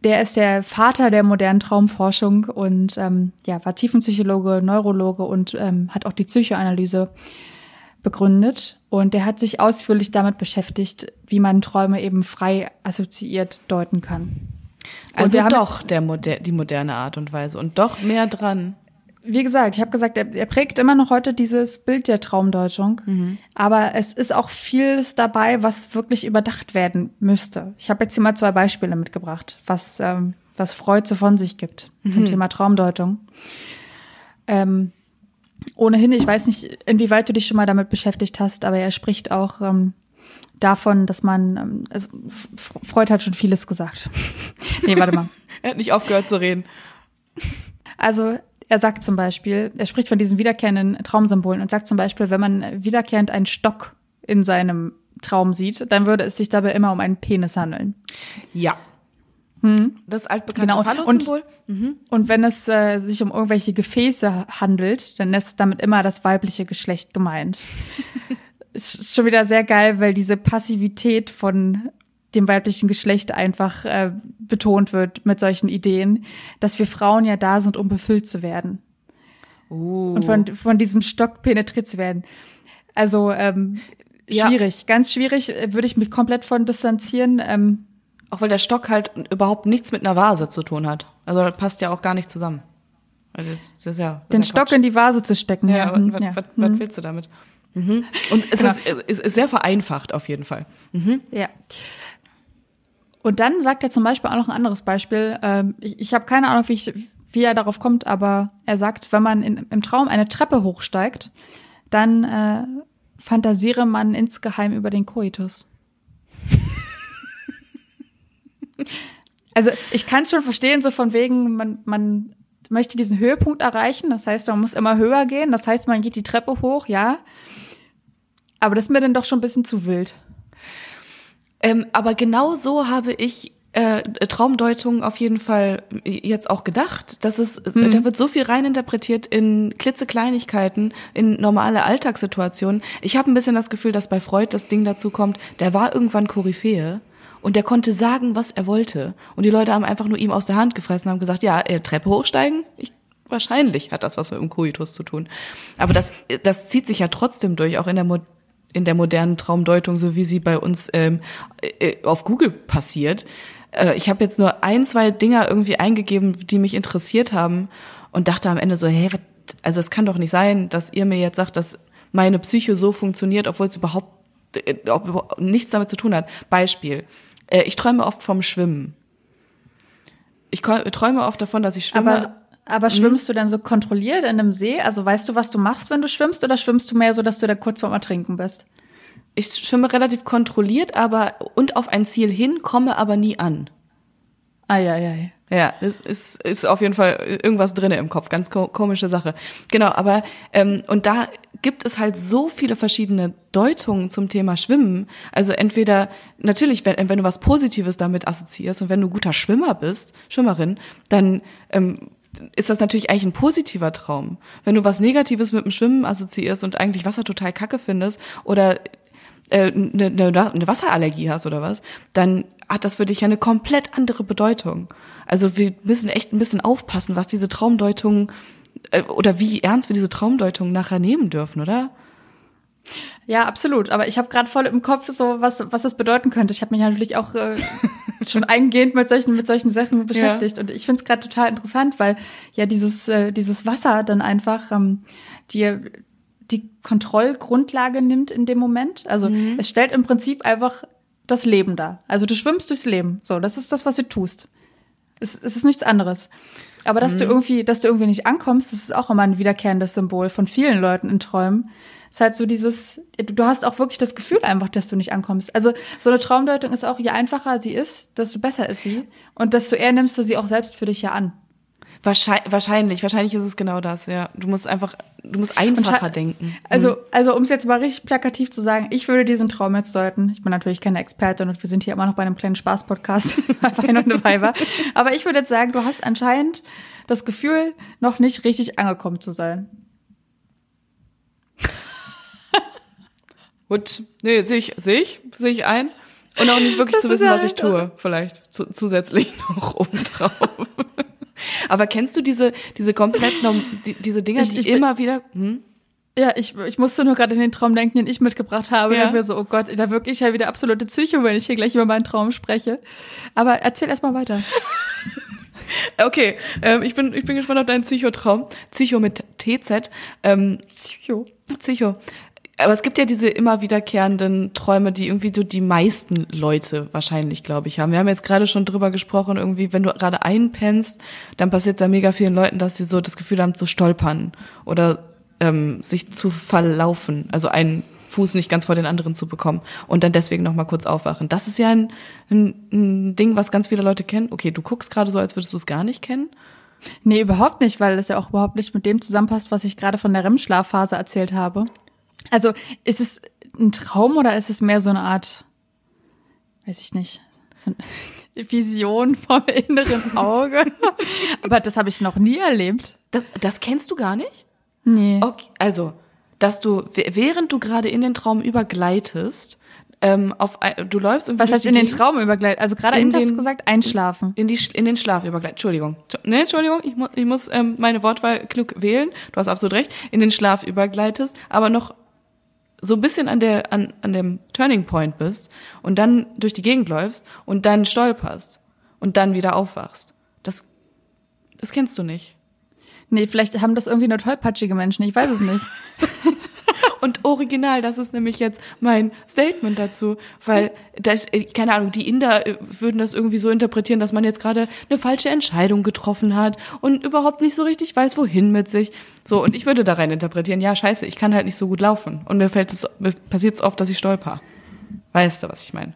Der ist der Vater der modernen Traumforschung und ähm, ja, war Tiefenpsychologe, Neurologe und ähm, hat auch die Psychoanalyse begründet. Und der hat sich ausführlich damit beschäftigt, wie man Träume eben frei assoziiert deuten kann. Also doch der Moder die moderne Art und Weise und doch mehr dran. Wie gesagt, ich habe gesagt, er, er prägt immer noch heute dieses Bild der Traumdeutung. Aber es ist auch vieles dabei, was wirklich überdacht werden müsste. Ich habe jetzt hier mal zwei Beispiele mitgebracht, was, ähm, was Freud so von sich gibt zum Thema Traumdeutung. Ähm, ohnehin, ich weiß nicht, inwieweit du dich schon mal damit beschäftigt hast, aber er spricht auch ähm, davon, dass man, ähm, also Freud hat schon vieles gesagt. nee, warte mal. Er hat nicht aufgehört zu reden. Also er sagt zum Beispiel, er spricht von diesen wiederkehrenden Traumsymbolen und sagt zum Beispiel, wenn man wiederkehrend einen Stock in seinem Traum sieht, dann würde es sich dabei immer um einen Penis handeln. Ja. Hm. Das altbekannte Genau. Phallus-Symbol. Und wenn es äh, sich um irgendwelche Gefäße handelt, dann ist damit immer das weibliche Geschlecht gemeint. ist schon wieder sehr geil, weil diese Passivität von dem weiblichen Geschlecht einfach äh, betont wird mit solchen Ideen, dass wir Frauen ja da sind, um befüllt zu werden. Uh. und von, von diesem Stock penetriert zu werden. Also, ähm, ja. schwierig, ganz schwierig, äh, würde ich mich komplett von distanzieren. Ähm, auch weil der Stock halt überhaupt nichts mit einer Vase zu tun hat. Also das passt ja auch gar nicht zusammen. Also das, das ist ja, das Den ist ja Stock in die Vase zu stecken. Ja, ja. Was, ja. Was, was, mhm. willst du damit? Mhm. Und es, genau. ist, es ist sehr vereinfacht auf jeden Fall. Mhm. Ja. Und dann sagt er zum Beispiel auch noch ein anderes Beispiel. Ähm, ich ich habe keine Ahnung, wie, ich, wie er darauf kommt, aber er sagt, wenn man in, im Traum eine Treppe hochsteigt, dann äh, fantasiere man insgeheim über den Koitus. also ich kann es schon verstehen, so von wegen, man, man möchte diesen Höhepunkt erreichen. Das heißt, man muss immer höher gehen. Das heißt, man geht die Treppe hoch, ja. Aber das ist mir dann doch schon ein bisschen zu wild. Ähm, aber genau so habe ich äh, Traumdeutung auf jeden Fall jetzt auch gedacht. dass es, mhm. da wird so viel reininterpretiert in klitzekleinigkeiten, in normale Alltagssituationen. Ich habe ein bisschen das Gefühl, dass bei Freud das Ding dazu kommt, der war irgendwann Koryphäe und der konnte sagen, was er wollte. Und die Leute haben einfach nur ihm aus der Hand gefressen und haben gesagt, ja, äh, Treppe hochsteigen? Ich, wahrscheinlich hat das was mit dem Koitus zu tun. Aber das, das zieht sich ja trotzdem durch, auch in der in der modernen Traumdeutung, so wie sie bei uns ähm, äh, auf Google passiert. Äh, ich habe jetzt nur ein, zwei Dinger irgendwie eingegeben, die mich interessiert haben und dachte am Ende so, hey, wat, also es kann doch nicht sein, dass ihr mir jetzt sagt, dass meine Psyche so funktioniert, obwohl es überhaupt äh, ob, nichts damit zu tun hat. Beispiel. Äh, ich träume oft vom Schwimmen. Ich träume oft davon, dass ich schwimme. Aber, aber mhm. schwimmst du dann so kontrolliert in einem See? Also weißt du, was du machst, wenn du schwimmst, oder schwimmst du mehr so, dass du da kurz vorm Ertrinken bist? Ich schwimme relativ kontrolliert, aber und auf ein Ziel hin, komme aber nie an. Eieiei. Ja, es ist, ist auf jeden Fall irgendwas drinne im Kopf, ganz komische Sache. Genau, aber ähm, und da gibt es halt so viele verschiedene Deutungen zum Thema Schwimmen. Also entweder natürlich, wenn, wenn du was Positives damit assoziierst und wenn du guter Schwimmer bist, Schwimmerin, dann ähm, ist das natürlich eigentlich ein positiver Traum. Wenn du was Negatives mit dem Schwimmen assoziierst und eigentlich Wasser total kacke findest oder äh, eine, eine Wasserallergie hast oder was, dann hat das für dich ja eine komplett andere Bedeutung. Also wir müssen echt ein bisschen aufpassen, was diese Traumdeutung äh, oder wie ernst wir diese Traumdeutung nachher nehmen dürfen, oder? Ja, absolut. Aber ich habe gerade voll im Kopf so, was, was das bedeuten könnte. Ich habe mich natürlich auch äh, schon eingehend mit solchen, mit solchen Sachen beschäftigt. Ja. Und ich finde es gerade total interessant, weil ja dieses, äh, dieses Wasser dann einfach ähm, dir die Kontrollgrundlage nimmt in dem Moment. Also mhm. es stellt im Prinzip einfach das Leben dar. Also du schwimmst durchs Leben. So, das ist das, was du tust. Es, es ist nichts anderes. Aber dass mhm. du irgendwie, dass du irgendwie nicht ankommst, das ist auch immer ein wiederkehrendes Symbol von vielen Leuten in Träumen. Es ist halt so dieses, du hast auch wirklich das Gefühl einfach, dass du nicht ankommst. Also so eine Traumdeutung ist auch, je einfacher sie ist, desto besser ist sie. Und desto eher nimmst du sie auch selbst für dich ja an. Wahrscheinlich, wahrscheinlich, wahrscheinlich ist es genau das, ja. Du musst einfach, du musst einfacher denken. Also, mhm. also um es jetzt mal richtig plakativ zu sagen, ich würde diesen Traum jetzt deuten. Ich bin natürlich keine Expertin und wir sind hier immer noch bei einem kleinen Spaß-Podcast, Wein und Weiber. Aber ich würde jetzt sagen, du hast anscheinend das Gefühl, noch nicht richtig angekommen zu sein. Gut, nee, sehe ich, sehe ich, sehe ich ein. Und auch nicht wirklich das zu wissen, ja was ich tue, vielleicht zu, zusätzlich noch obendrauf. Aber kennst du diese, diese komplett, die, diese Dinger, die ich, immer wieder, hm? Ja, ich, ich musste nur gerade in den Traum denken, den ich mitgebracht habe. Ja. Ich so, oh Gott, da wirke ich ja wieder absolute Psycho, wenn ich hier gleich über meinen Traum spreche. Aber erzähl erst mal weiter. okay, ähm, ich, bin, ich bin gespannt auf deinen Psychotraum. Psycho mit TZ. Ähm, Psycho. Psycho aber es gibt ja diese immer wiederkehrenden Träume, die irgendwie so die meisten Leute wahrscheinlich, glaube ich, haben. Wir haben jetzt gerade schon drüber gesprochen, irgendwie, wenn du gerade einpennst, dann passiert es ja mega vielen Leuten, dass sie so das Gefühl haben zu stolpern oder ähm, sich zu verlaufen, also einen Fuß nicht ganz vor den anderen zu bekommen und dann deswegen noch mal kurz aufwachen. Das ist ja ein, ein, ein Ding, was ganz viele Leute kennen. Okay, du guckst gerade so, als würdest du es gar nicht kennen. Nee, überhaupt nicht, weil das ja auch überhaupt nicht mit dem zusammenpasst, was ich gerade von der REM-Schlafphase erzählt habe. Also ist es ein Traum oder ist es mehr so eine Art, weiß ich nicht, so eine Vision vom inneren Auge? Aber das habe ich noch nie erlebt. Das, das kennst du gar nicht? Nee. Okay, also, dass du, während du gerade in den Traum übergleitest, ähm, auf, du läufst irgendwie. Was heißt in den Traum übergleitet? Also gerade eben hast du gesagt, einschlafen. In, die, in den Schlaf übergleitet. Entschuldigung. Nee, Entschuldigung, ich, mu ich muss ähm, meine Wortwahl klug wählen. Du hast absolut recht. In den Schlaf übergleitest, aber noch so ein bisschen an der an, an dem Turning Point bist und dann durch die Gegend läufst und dann stolperst und dann wieder aufwachst. Das das kennst du nicht. Nee, vielleicht haben das irgendwie nur tollpatschige Menschen, ich weiß es nicht. Und original, das ist nämlich jetzt mein Statement dazu, weil das, äh, keine Ahnung, die Inder äh, würden das irgendwie so interpretieren, dass man jetzt gerade eine falsche Entscheidung getroffen hat und überhaupt nicht so richtig weiß, wohin mit sich. So, und ich würde da rein interpretieren, ja, scheiße, ich kann halt nicht so gut laufen. Und mir fällt es, mir passiert es oft, dass ich stolper. Weißt du, was ich meine?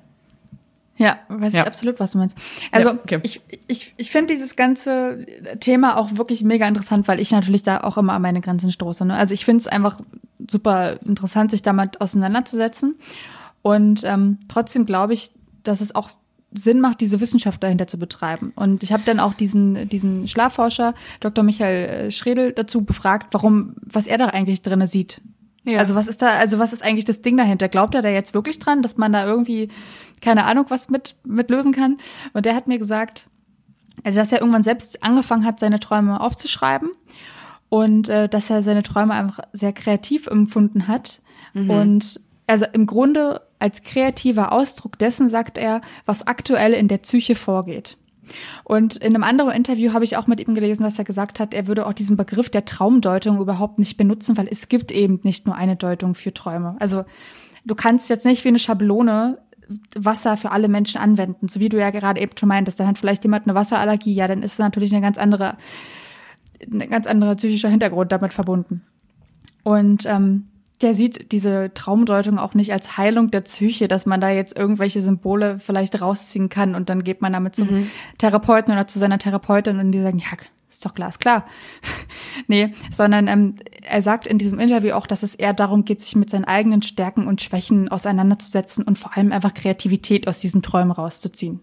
Ja, weiß ja. ich absolut, was du meinst. Also ja, okay. ich, ich, ich finde dieses ganze Thema auch wirklich mega interessant, weil ich natürlich da auch immer an meine Grenzen stoße. Ne? Also ich finde es einfach super interessant, sich damit auseinanderzusetzen. Und ähm, trotzdem glaube ich, dass es auch Sinn macht, diese Wissenschaft dahinter zu betreiben. Und ich habe dann auch diesen, diesen Schlafforscher, Dr. Michael äh, Schredel, dazu befragt, warum, was er da eigentlich drinne sieht. Ja. Also was ist da, also was ist eigentlich das Ding dahinter? Glaubt er da jetzt wirklich dran, dass man da irgendwie keine Ahnung, was mit, mit lösen kann. Und der hat mir gesagt, also dass er irgendwann selbst angefangen hat, seine Träume aufzuschreiben und äh, dass er seine Träume einfach sehr kreativ empfunden hat. Mhm. Und also im Grunde als kreativer Ausdruck dessen sagt er, was aktuell in der Psyche vorgeht. Und in einem anderen Interview habe ich auch mit ihm gelesen, dass er gesagt hat, er würde auch diesen Begriff der Traumdeutung überhaupt nicht benutzen, weil es gibt eben nicht nur eine Deutung für Träume. Also du kannst jetzt nicht wie eine Schablone Wasser für alle Menschen anwenden. So wie du ja gerade eben schon meintest, dann hat vielleicht jemand eine Wasserallergie, ja, dann ist es natürlich eine ganz andere, ein ganz anderer psychischer Hintergrund damit verbunden. Und ähm, der sieht diese Traumdeutung auch nicht als Heilung der Psyche, dass man da jetzt irgendwelche Symbole vielleicht rausziehen kann und dann geht man damit zum mhm. Therapeuten oder zu seiner Therapeutin und die sagen, ja, ist doch glasklar. nee, sondern ähm, er sagt in diesem Interview auch, dass es eher darum geht, sich mit seinen eigenen Stärken und Schwächen auseinanderzusetzen und vor allem einfach Kreativität aus diesen Träumen rauszuziehen.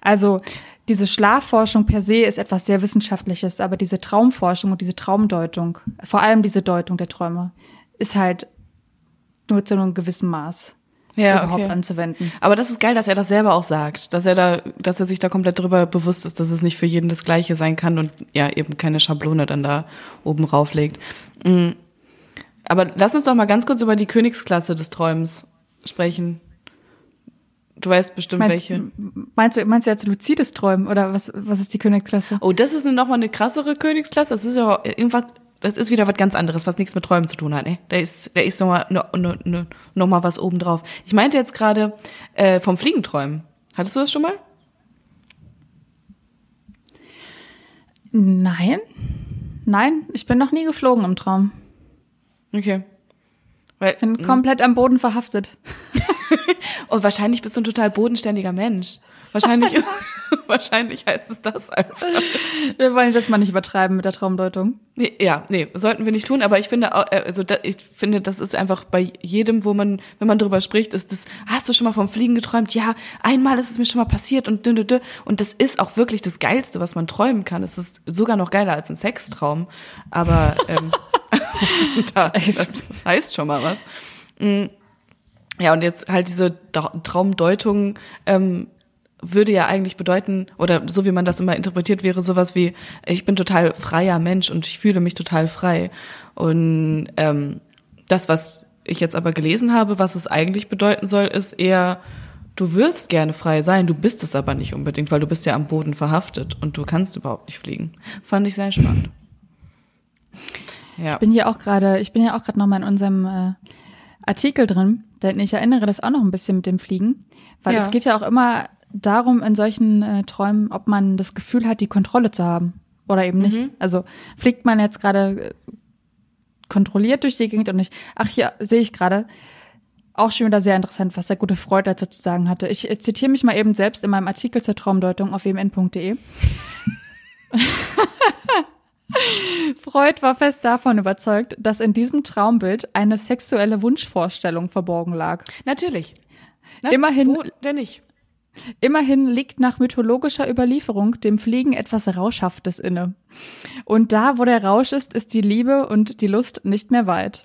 Also diese Schlafforschung per se ist etwas sehr Wissenschaftliches, aber diese Traumforschung und diese Traumdeutung, vor allem diese Deutung der Träume, ist halt nur zu einem gewissen Maß ja, überhaupt okay. anzuwenden. Aber das ist geil, dass er das selber auch sagt, dass er da, dass er sich da komplett drüber bewusst ist, dass es nicht für jeden das Gleiche sein kann und ja eben keine Schablone dann da oben rauflegt. Mhm. Aber lass uns doch mal ganz kurz über die Königsklasse des Träumens sprechen. Du weißt bestimmt meinst, welche. Meinst du, meinst du jetzt luzides Träumen oder was, was ist die Königsklasse? Oh, das ist nochmal eine krassere Königsklasse. Das ist ja irgendwas, das ist wieder was ganz anderes, was nichts mit Träumen zu tun hat. Ne? Da ist, da ist nochmal no, no, no, noch mal was obendrauf. Ich meinte jetzt gerade äh, vom Fliegenträumen. Hattest du das schon mal? Nein. Nein, ich bin noch nie geflogen im Traum. Okay. Weil, ich bin hm. komplett am Boden verhaftet. Und wahrscheinlich bist du ein total bodenständiger Mensch. Wahrscheinlich, wahrscheinlich heißt es das einfach. Wir wollen jetzt mal nicht übertreiben mit der Traumdeutung. Nee, ja, nee, sollten wir nicht tun. Aber ich finde, äh, also da, ich finde, das ist einfach bei jedem, wo man, wenn man drüber spricht, ist das, hast du schon mal vom Fliegen geträumt? Ja, einmal ist es mir schon mal passiert und dü, dü, dü. und das ist auch wirklich das Geilste, was man träumen kann. Es ist sogar noch geiler als ein Sextraum. Aber ähm, da, das, das heißt schon mal was. Ja, und jetzt halt diese Traumdeutung ähm, würde ja eigentlich bedeuten, oder so wie man das immer interpretiert, wäre sowas wie, ich bin total freier Mensch und ich fühle mich total frei. Und ähm, das, was ich jetzt aber gelesen habe, was es eigentlich bedeuten soll, ist eher, du wirst gerne frei sein, du bist es aber nicht unbedingt, weil du bist ja am Boden verhaftet und du kannst überhaupt nicht fliegen. Fand ich sehr spannend. Ja. Ich bin hier auch gerade, ich bin ja auch gerade nochmal in unserem äh, Artikel drin, denn ich erinnere das auch noch ein bisschen mit dem Fliegen, weil ja. es geht ja auch immer darum in solchen äh, Träumen, ob man das Gefühl hat, die Kontrolle zu haben oder eben nicht. Mhm. Also fliegt man jetzt gerade äh, kontrolliert durch die Gegend und nicht. Ach, hier sehe ich gerade. Auch schon wieder sehr interessant, was der gute Freud dazu zu sagen hatte. Ich äh, zitiere mich mal eben selbst in meinem Artikel zur Traumdeutung auf wmn.de. Freud war fest davon überzeugt, dass in diesem Traumbild eine sexuelle Wunschvorstellung verborgen lag. Natürlich. Na, Immerhin. Wo denn nicht? Immerhin liegt nach mythologischer Überlieferung dem Fliegen etwas Rauschhaftes inne. Und da, wo der Rausch ist, ist die Liebe und die Lust nicht mehr weit.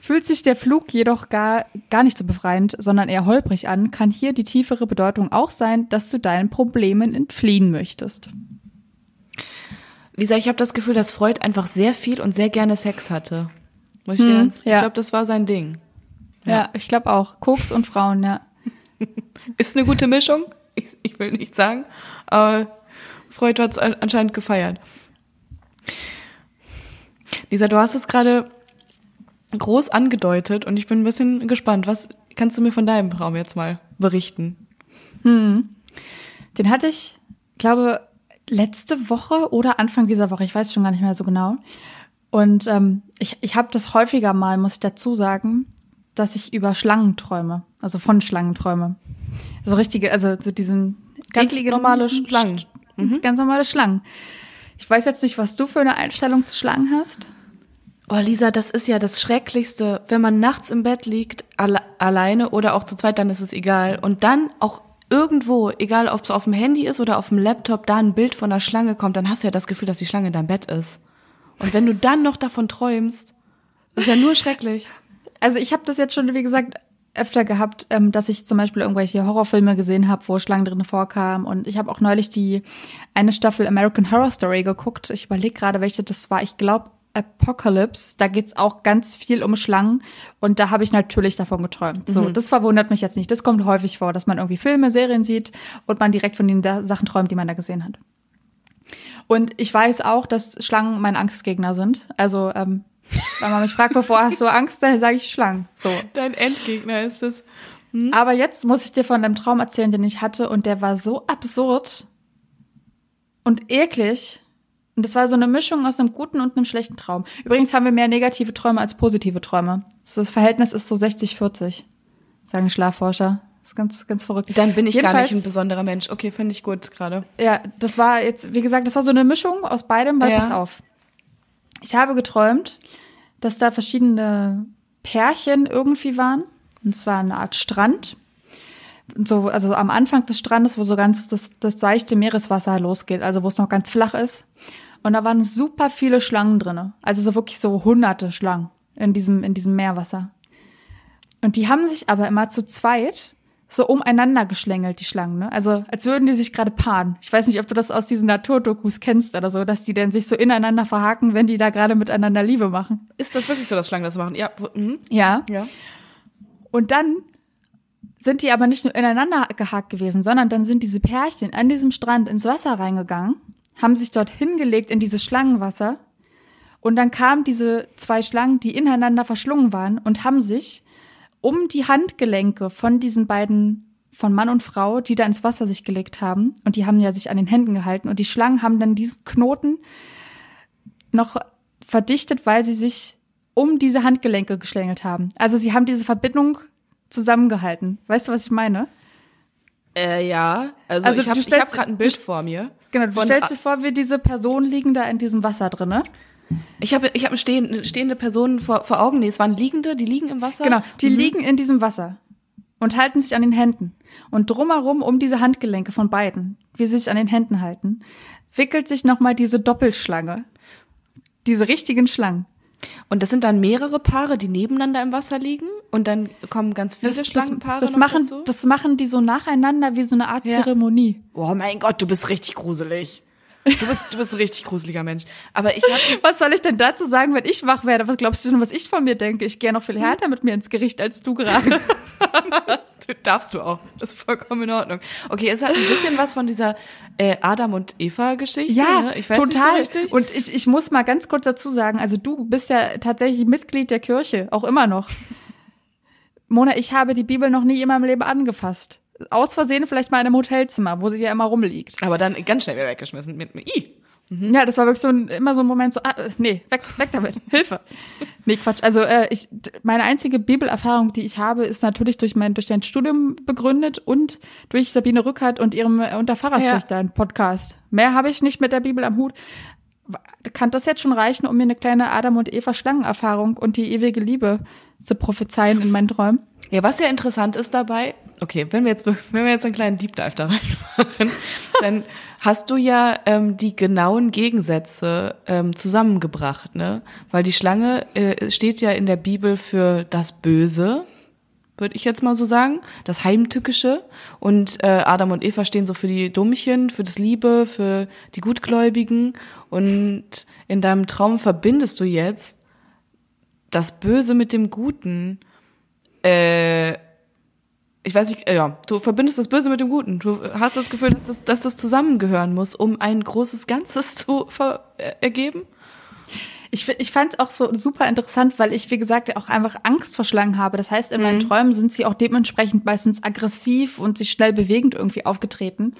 Fühlt sich der Flug jedoch gar, gar nicht so befreiend, sondern eher holprig an, kann hier die tiefere Bedeutung auch sein, dass du deinen Problemen entfliehen möchtest. Lisa, ich habe das Gefühl, dass Freud einfach sehr viel und sehr gerne Sex hatte. Muss ich, hm, ganz, ja. ich glaube, das war sein Ding. Ja, ja ich glaube auch. Koks und Frauen, ja. Ist eine gute Mischung. Ich, ich will nicht sagen. Aber Freud hat es anscheinend gefeiert. Lisa, du hast es gerade groß angedeutet und ich bin ein bisschen gespannt. Was kannst du mir von deinem Traum jetzt mal berichten? Hm. Den hatte ich, glaube, letzte Woche oder Anfang dieser Woche. Ich weiß schon gar nicht mehr so genau. Und ähm, ich, ich habe das häufiger mal, muss ich dazu sagen, dass ich über Schlangen träume. Also von Schlangen träume. So richtige, also so diesen ganz normale Schlangen. Mhm. Ganz normale Schlangen. Ich weiß jetzt nicht, was du für eine Einstellung zu Schlangen hast. Oh, Lisa, das ist ja das Schrecklichste. Wenn man nachts im Bett liegt, alle, alleine oder auch zu zweit, dann ist es egal. Und dann auch irgendwo, egal ob es auf dem Handy ist oder auf dem Laptop, da ein Bild von einer Schlange kommt, dann hast du ja das Gefühl, dass die Schlange in deinem Bett ist. Und wenn du dann noch davon träumst, ist ja nur schrecklich. Also ich habe das jetzt schon, wie gesagt, öfter gehabt, ähm, dass ich zum Beispiel irgendwelche Horrorfilme gesehen habe, wo Schlangen drin vorkamen. Und ich habe auch neulich die eine Staffel American Horror Story geguckt. Ich überlege gerade, welche das war. Ich glaube Apocalypse. Da geht's auch ganz viel um Schlangen. Und da habe ich natürlich davon geträumt. So, mhm. das verwundert mich jetzt nicht. Das kommt häufig vor, dass man irgendwie Filme, Serien sieht und man direkt von den Sachen träumt, die man da gesehen hat. Und ich weiß auch, dass Schlangen mein Angstgegner sind. Also, ähm, wenn man mich fragt, bevor hast du Angst, dann sage ich Schlangen. So. Dein Endgegner ist es. Hm? Aber jetzt muss ich dir von einem Traum erzählen, den ich hatte. Und der war so absurd und eklig. Und das war so eine Mischung aus einem guten und einem schlechten Traum. Übrigens haben wir mehr negative Träume als positive Träume. Das Verhältnis ist so 60-40, sagen Schlafforscher. Das ist ganz, ganz verrückt. Dann bin ich Jedenfalls, gar nicht ein besonderer Mensch. Okay, finde ich gut gerade. Ja, das war jetzt, wie gesagt, das war so eine Mischung aus beidem, weil ja. pass auf. Ich habe geträumt, dass da verschiedene Pärchen irgendwie waren. Und zwar eine Art Strand. Und so, also am Anfang des Strandes, wo so ganz das, das seichte Meereswasser losgeht, also wo es noch ganz flach ist. Und da waren super viele Schlangen drinne. Also so wirklich so hunderte Schlangen in diesem, in diesem Meerwasser. Und die haben sich aber immer zu zweit so umeinander geschlängelt, die Schlangen, ne? Also als würden die sich gerade paaren. Ich weiß nicht, ob du das aus diesen Naturdokus kennst oder so, dass die dann sich so ineinander verhaken, wenn die da gerade miteinander Liebe machen. Ist das wirklich so, dass Schlangen das machen? Ja. Mhm. Ja. ja. Und dann sind die aber nicht nur ineinander gehakt gewesen, sondern dann sind diese Pärchen an diesem Strand ins Wasser reingegangen haben sich dort hingelegt in dieses Schlangenwasser. Und dann kamen diese zwei Schlangen, die ineinander verschlungen waren, und haben sich um die Handgelenke von diesen beiden, von Mann und Frau, die da ins Wasser sich gelegt haben, und die haben ja sich an den Händen gehalten, und die Schlangen haben dann diesen Knoten noch verdichtet, weil sie sich um diese Handgelenke geschlängelt haben. Also sie haben diese Verbindung zusammengehalten. Weißt du, was ich meine? Äh, ja, also, also ich habe hab gerade ein Bild vor mir. Genau, du stellst dir vor, wie diese Personen liegen da in diesem Wasser drinne. Ich habe ich hab stehende, stehende Personen vor, vor Augen. Nee, es waren Liegende, die liegen im Wasser. Genau, die mhm. liegen in diesem Wasser und halten sich an den Händen. Und drumherum, um diese Handgelenke von beiden, wie sie sich an den Händen halten, wickelt sich nochmal diese Doppelschlange. Diese richtigen Schlangen. Und das sind dann mehrere Paare, die nebeneinander im Wasser liegen und dann kommen ganz viele das, Schlangenpaare das, das machen, dazu? Das machen die so nacheinander wie so eine Art ja. Zeremonie. Oh mein Gott, du bist richtig gruselig. Du bist, du bist ein richtig gruseliger Mensch. Aber ich hab, Was soll ich denn dazu sagen, wenn ich wach werde? Was glaubst du denn, was ich von mir denke? Ich gehe noch viel härter mit mir ins Gericht als du gerade. Darfst du auch. Das ist vollkommen in Ordnung. Okay, es hat ein bisschen was von dieser äh, Adam und Eva-Geschichte. Ja, ne? ich weiß total. Nicht so richtig. Und ich, ich muss mal ganz kurz dazu sagen, also du bist ja tatsächlich Mitglied der Kirche, auch immer noch. Mona, ich habe die Bibel noch nie in meinem Leben angefasst aus Versehen vielleicht mal in einem Hotelzimmer, wo sie ja immer rumliegt. Aber dann ganz schnell wieder weggeschmissen mit mir. Mhm. Ja, das war wirklich so ein, immer so ein Moment so, ah, nee, weg, weg damit, Hilfe. Nee, Quatsch. Also äh, ich, meine einzige Bibelerfahrung, die ich habe, ist natürlich durch mein, durch dein Studium begründet und durch Sabine Rückert und ihrem äh, Unter Pfarrerstöchtern ja. Podcast. Mehr habe ich nicht mit der Bibel am Hut. Kann das jetzt schon reichen, um mir eine kleine Adam und Eva Schlangenerfahrung und die ewige Liebe zu prophezeien in meinen Träumen? Ja, was ja interessant ist dabei, okay, wenn wir jetzt, wenn wir jetzt einen kleinen Deep Dive da reinmachen, dann hast du ja ähm, die genauen Gegensätze ähm, zusammengebracht, ne? Weil die Schlange äh, steht ja in der Bibel für das Böse, würde ich jetzt mal so sagen, das Heimtückische. Und äh, Adam und Eva stehen so für die Dummchen, für das Liebe, für die Gutgläubigen. Und in deinem Traum verbindest du jetzt das Böse mit dem Guten. äh, ich weiß nicht, äh, ja, du verbindest das Böse mit dem Guten. Du hast das Gefühl, dass das, dass das zusammengehören muss, um ein großes Ganzes zu ver äh, ergeben? Ich, ich fand es auch so super interessant, weil ich, wie gesagt, auch einfach Angst vor Schlangen habe. Das heißt, in meinen Mhm. Träumen sind sie auch dementsprechend meistens aggressiv und sich schnell bewegend irgendwie aufgetreten.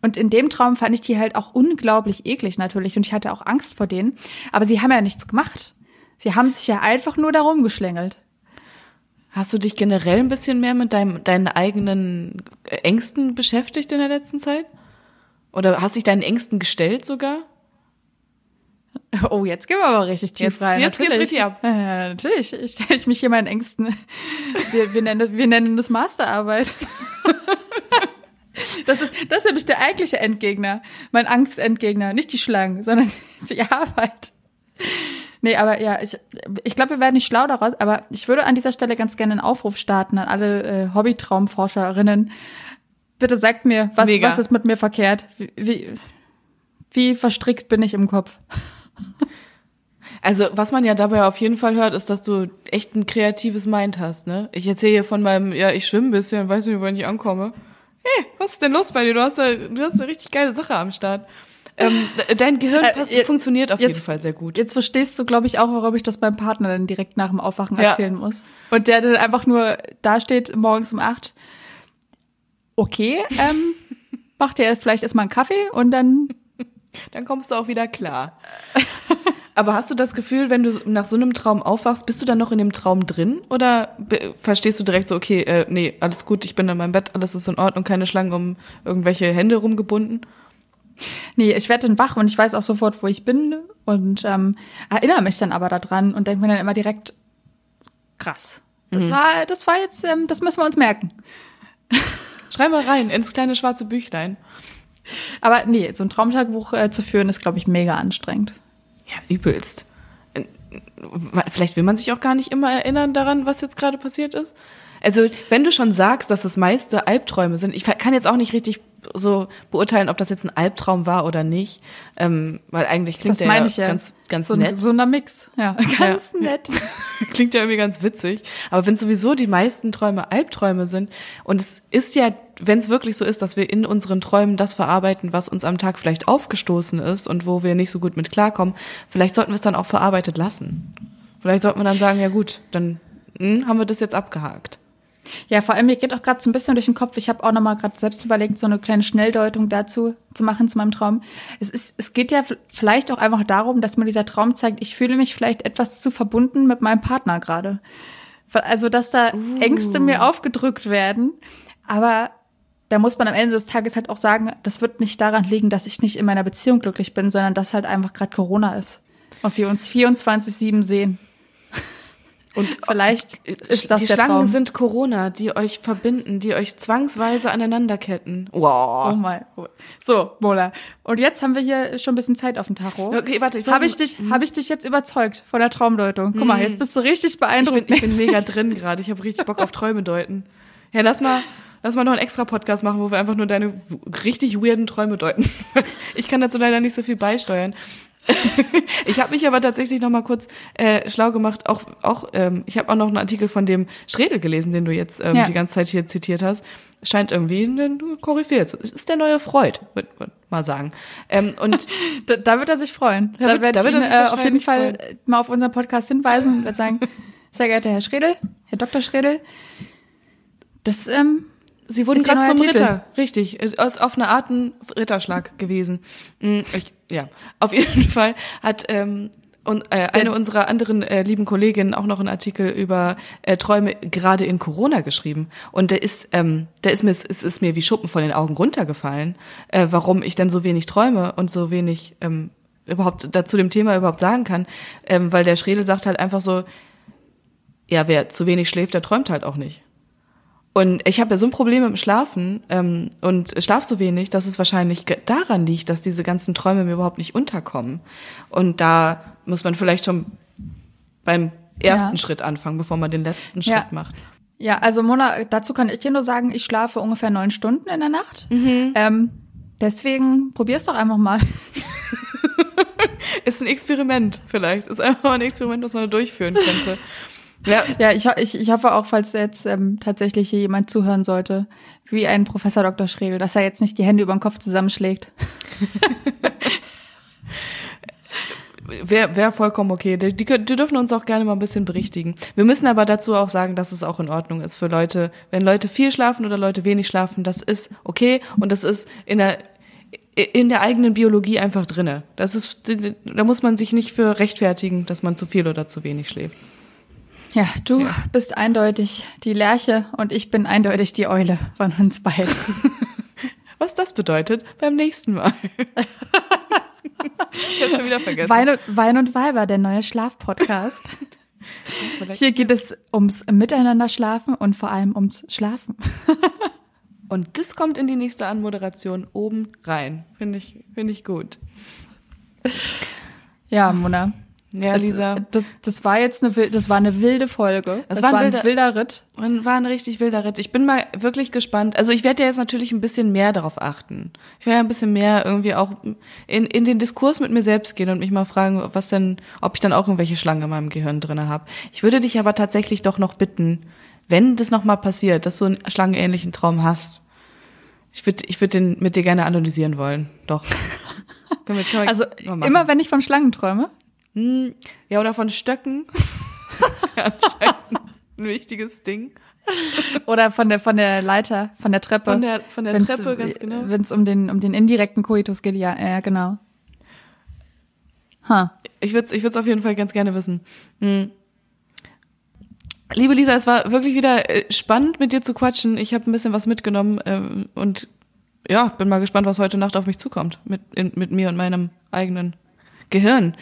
Und in dem Traum fand ich die halt auch unglaublich eklig natürlich und ich hatte auch Angst vor denen. Aber sie haben ja nichts gemacht. Sie haben sich ja einfach nur darum geschlängelt. Hast du dich generell ein bisschen mehr mit deinem, deinen eigenen Ängsten beschäftigt in der letzten Zeit? Oder hast dich deinen Ängsten gestellt sogar? Oh, jetzt gehen wir aber richtig tief Jetzt- rein. jetzt geht's natürlich. richtig ab. Ja, natürlich. Ich stelle ich mich hier meinen Ängsten. Wir, wir, nennen, wir nennen das Masterarbeit. Das ist, das ist nämlich der eigentliche Endgegner. Mein Angstendgegner. Nicht die Schlangen, sondern die Arbeit. Nee, aber ja, ich, ich glaube, wir werden nicht schlau daraus, aber ich würde an dieser Stelle ganz gerne einen Aufruf starten an alle äh, Hobbytraumforscherinnen. Bitte sagt mir, was, Mega. was ist mit mir verkehrt? Wie, wie, wie verstrickt bin ich im Kopf? Also, was man ja dabei auf jeden Fall hört, ist, dass du echt ein kreatives Mind hast, ne? Ich erzähle hier von meinem, ja, ich schwimme ein bisschen, weiß nicht, wann ich ankomme. Hey, was ist denn los bei dir? Du hast, ja, du hast eine richtig geile Sache am Start. Ähm, de- dein Gehirn Äh, funktioniert auf jetzt- jeden Fall sehr gut. Jetzt verstehst du, glaube ich, auch, warum ich das beim Partner dann direkt nach dem Aufwachen Ja. erzählen muss. Und der dann einfach nur da steht morgens um acht. Okay, ähm, macht dir vielleicht erstmal einen Kaffee und dann Dann kommst du auch wieder klar. Aber hast du das Gefühl, wenn du nach so einem Traum aufwachst, bist du dann noch in dem Traum drin? Oder verstehst du direkt so, okay, äh, nee, alles gut, ich bin in meinem Bett, alles ist in Ordnung, keine Schlangen um irgendwelche Hände rumgebunden? Nee, ich werde dann wach und ich weiß auch sofort, wo ich bin und ähm, erinnere mich dann aber daran und denke mir dann immer direkt, krass. Das war, das war jetzt, ähm, das müssen wir uns merken. Schreib mal rein ins kleine schwarze Büchlein. Aber nee, so ein Traumtagebuch äh, zu führen, ist, glaube ich, mega anstrengend. Ja, übelst. Vielleicht will man sich auch gar nicht immer erinnern daran, was jetzt gerade passiert ist. Also, wenn du schon sagst, dass das meiste Albträume sind, ich kann jetzt auch nicht richtig so beurteilen, ob das jetzt ein Albtraum war oder nicht, ähm, weil eigentlich klingt Das der ja ich ja. ganz, ganz so, nett. so ein Mix. Ja, ganz nett. Klingt ja irgendwie ganz witzig. Aber wenn sowieso die meisten Träume Albträume sind und es ist ja, wenn es wirklich so ist, dass wir in unseren Träumen das verarbeiten, was uns am Tag vielleicht aufgestoßen ist und wo wir nicht so gut mit klarkommen, vielleicht sollten wir es dann auch verarbeitet lassen. Vielleicht sollten wir dann sagen, ja gut, dann hm, haben wir das jetzt abgehakt. Ja, vor allem, mir geht auch gerade so ein bisschen durch den Kopf. Ich habe auch noch mal gerade selbst überlegt, so eine kleine Schnelldeutung dazu zu machen zu meinem Traum. Es ist, es geht ja vielleicht auch einfach darum, dass mir dieser Traum zeigt, ich fühle mich vielleicht etwas zu verbunden mit meinem Partner gerade. Also, dass da Ängste mir aufgedrückt werden. Aber da muss man am Ende des Tages halt auch sagen, das wird nicht daran liegen, dass ich nicht in meiner Beziehung glücklich bin, sondern dass halt einfach gerade Corona ist. Und wir uns 24-7 sehen. Und vielleicht ist das die der Schlangen Traum. sind Corona, die euch verbinden, die euch zwangsweise aneinanderketten. Wow. Oh mein. So, Mola. Und jetzt haben wir hier schon ein bisschen Zeit auf dem Tacho. Okay, warte, ich Habe ich dich, habe ich dich jetzt überzeugt von der Traumdeutung? Guck mal, jetzt bist du richtig Ich beeindruckt. bin, ich bin mega drin gerade. Ich habe richtig Bock auf Träume deuten. Ja, lass mal, lass mal noch einen extra Podcast machen, wo wir einfach nur deine richtig weirden Träume deuten. Ich kann dazu leider nicht so viel beisteuern. Ich habe mich aber tatsächlich noch mal kurz äh, schlau gemacht. Auch, auch ähm, ich habe auch noch einen Artikel von dem Schredel gelesen, den du jetzt ähm, Ja. die ganze Zeit hier zitiert hast. Scheint irgendwie ein Koryphäe zu. Ist der neue Freud, würde man mal sagen. Ähm, und da, da wird er sich freuen. Da Da, wird- da wird er ihn sich äh, auf jeden Fall äh, mal auf unseren Podcast hinweisen und werde sagen, sehr geehrter Herr Schredel, Herr Dr. Schredel, das ähm, Sie wurden gerade zum Titel. Ritter, richtig. Ist auf eine Art ein Ritterschlag gewesen. Mm, Ich, ja, auf jeden Fall hat ähm, und, äh, eine unserer anderen äh, lieben Kolleginnen auch noch einen Artikel über äh, Träume gerade in Corona geschrieben. Und der ist, ähm, der ist mir, es ist, ist mir wie Schuppen von den Augen runtergefallen, äh, warum ich denn so wenig träume und so wenig ähm, überhaupt dazu dem Thema überhaupt sagen kann. Ähm, weil der Schredel sagt halt einfach so, ja, wer zu wenig schläft, der träumt halt auch nicht. Und ich habe ja so ein Problem mit dem Schlafen ähm, und schlaf so wenig, dass es wahrscheinlich daran liegt, dass diese ganzen Träume mir überhaupt nicht unterkommen. Und da muss man vielleicht schon beim ersten Ja. Schritt anfangen, bevor man den letzten Ja. Schritt macht. Ja, also Mona, dazu kann ich dir nur sagen, ich schlafe ungefähr neun Stunden in der Nacht. Ähm, deswegen probier's doch einfach mal. Ist ein Experiment vielleicht. Ist einfach mal ein Experiment, was man durchführen könnte. Ja, ja ich, ich, ich hoffe auch, falls jetzt ähm, tatsächlich hier jemand zuhören sollte, wie ein Professor Dr. Schredel, dass er jetzt nicht die Hände über den Kopf zusammenschlägt. Wäre wär vollkommen okay. Die, die, die dürfen uns auch gerne mal ein bisschen berichtigen. Wir müssen aber dazu auch sagen, dass es auch in Ordnung ist für Leute, wenn Leute viel schlafen oder Leute wenig schlafen, das ist okay und das ist in der in der eigenen Biologie einfach drinne. Das ist, da muss man sich nicht für rechtfertigen, dass man zu viel oder zu wenig schläft. Ja, du ja. bist eindeutig die Lerche und ich bin eindeutig die Eule von uns beiden. Was das bedeutet, beim nächsten Mal. ich habe schon wieder vergessen. Wein und, Wein und Weiber, der neue Schlafpodcast. Hier geht es ums Miteinander schlafen und vor allem ums Schlafen. und das kommt in die nächste Anmoderation oben rein. Finde ich, finde ich gut. Ja, Mona. Ja, Lisa. Das, das war jetzt eine, das war eine wilde Folge. Das, das war, ein, wilder, wilder Ritt. Und war ein richtig wilder Ritt. Ich bin mal wirklich gespannt. Also ich werde ja jetzt natürlich ein bisschen mehr darauf achten. Ich werde ja ein bisschen mehr irgendwie auch in, in den Diskurs mit mir selbst gehen und mich mal fragen, was denn, ob ich dann auch irgendwelche Schlangen in meinem Gehirn drinne habe. Ich würde dich aber tatsächlich doch noch bitten, wenn das nochmal passiert, dass du einen schlangenähnlichen Traum hast. Ich würde ich würd den mit dir gerne analysieren wollen. Doch. können wir, können wir also immer wenn ich von Schlangen träume? Hm, ja, oder von Stöcken. das ist ja anscheinend ein wichtiges Ding. Oder von der, von der Leiter, von der Treppe. Von der, von der Treppe, ganz genau. Wenn es um den, um den indirekten Koitus geht, ja, ja genau. Huh. Ich würde es ich auf jeden Fall ganz gerne wissen. Hm. Liebe Lisa, es war wirklich wieder äh, spannend, mit dir zu quatschen. Ich habe ein bisschen was mitgenommen ähm, und ja, bin mal gespannt, was heute Nacht auf mich zukommt mit, in, mit mir und meinem eigenen Gehirn.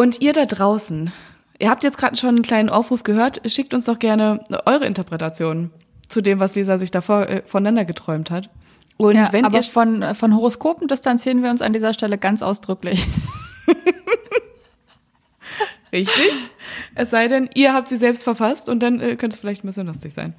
Und ihr da draußen, ihr habt jetzt gerade schon einen kleinen Aufruf gehört, schickt uns doch gerne eure Interpretation zu dem, was Lisa sich davor äh, voneinander geträumt hat. Und ja, wenn aber ihr von, von Horoskopen distanzieren wir uns an dieser Stelle ganz ausdrücklich. Richtig. Es sei denn, ihr habt sie selbst verfasst und dann äh, könnte es vielleicht ein bisschen lustig sein.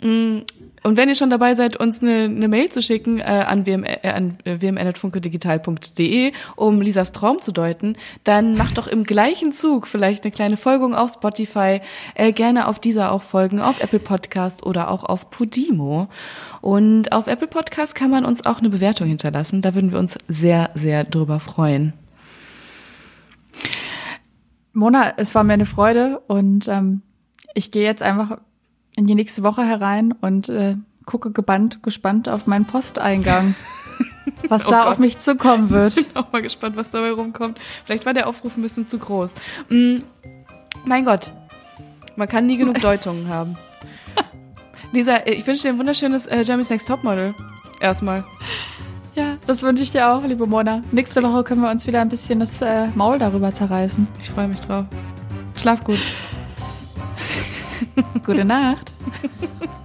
Mm, und wenn ihr schon dabei seid, uns eine, eine Mail zu schicken äh, an, wm, äh, an wmn.funkedigital.de, um Lisas Traum zu deuten, dann macht doch im gleichen Zug vielleicht eine kleine Folgung auf Spotify, äh, gerne auf dieser auch folgen, auf Apple Podcast oder auch auf Podimo. Und auf Apple Podcast kann man uns auch eine Bewertung hinterlassen. Da würden wir uns sehr, sehr drüber freuen. Mona, es war mir eine Freude und ähm, ich gehe jetzt einfach in die nächste Woche herein und äh, gucke gebannt, gespannt auf meinen Posteingang. Was oh da Gott. auf mich zukommen wird. Ich bin auch mal gespannt, was dabei rumkommt. Vielleicht war der Aufruf ein bisschen zu groß. Mm, mein Gott, man kann nie genug Deutungen haben. Lisa, ich wünsche dir ein wunderschönes äh, Jeremy's Next Topmodel. Erstmal. Ja, das wünsche ich dir auch, liebe Mona. Nächste Woche können wir uns wieder ein bisschen das äh, Maul darüber zerreißen. Ich freue mich drauf. Schlaf gut. Gute Nacht.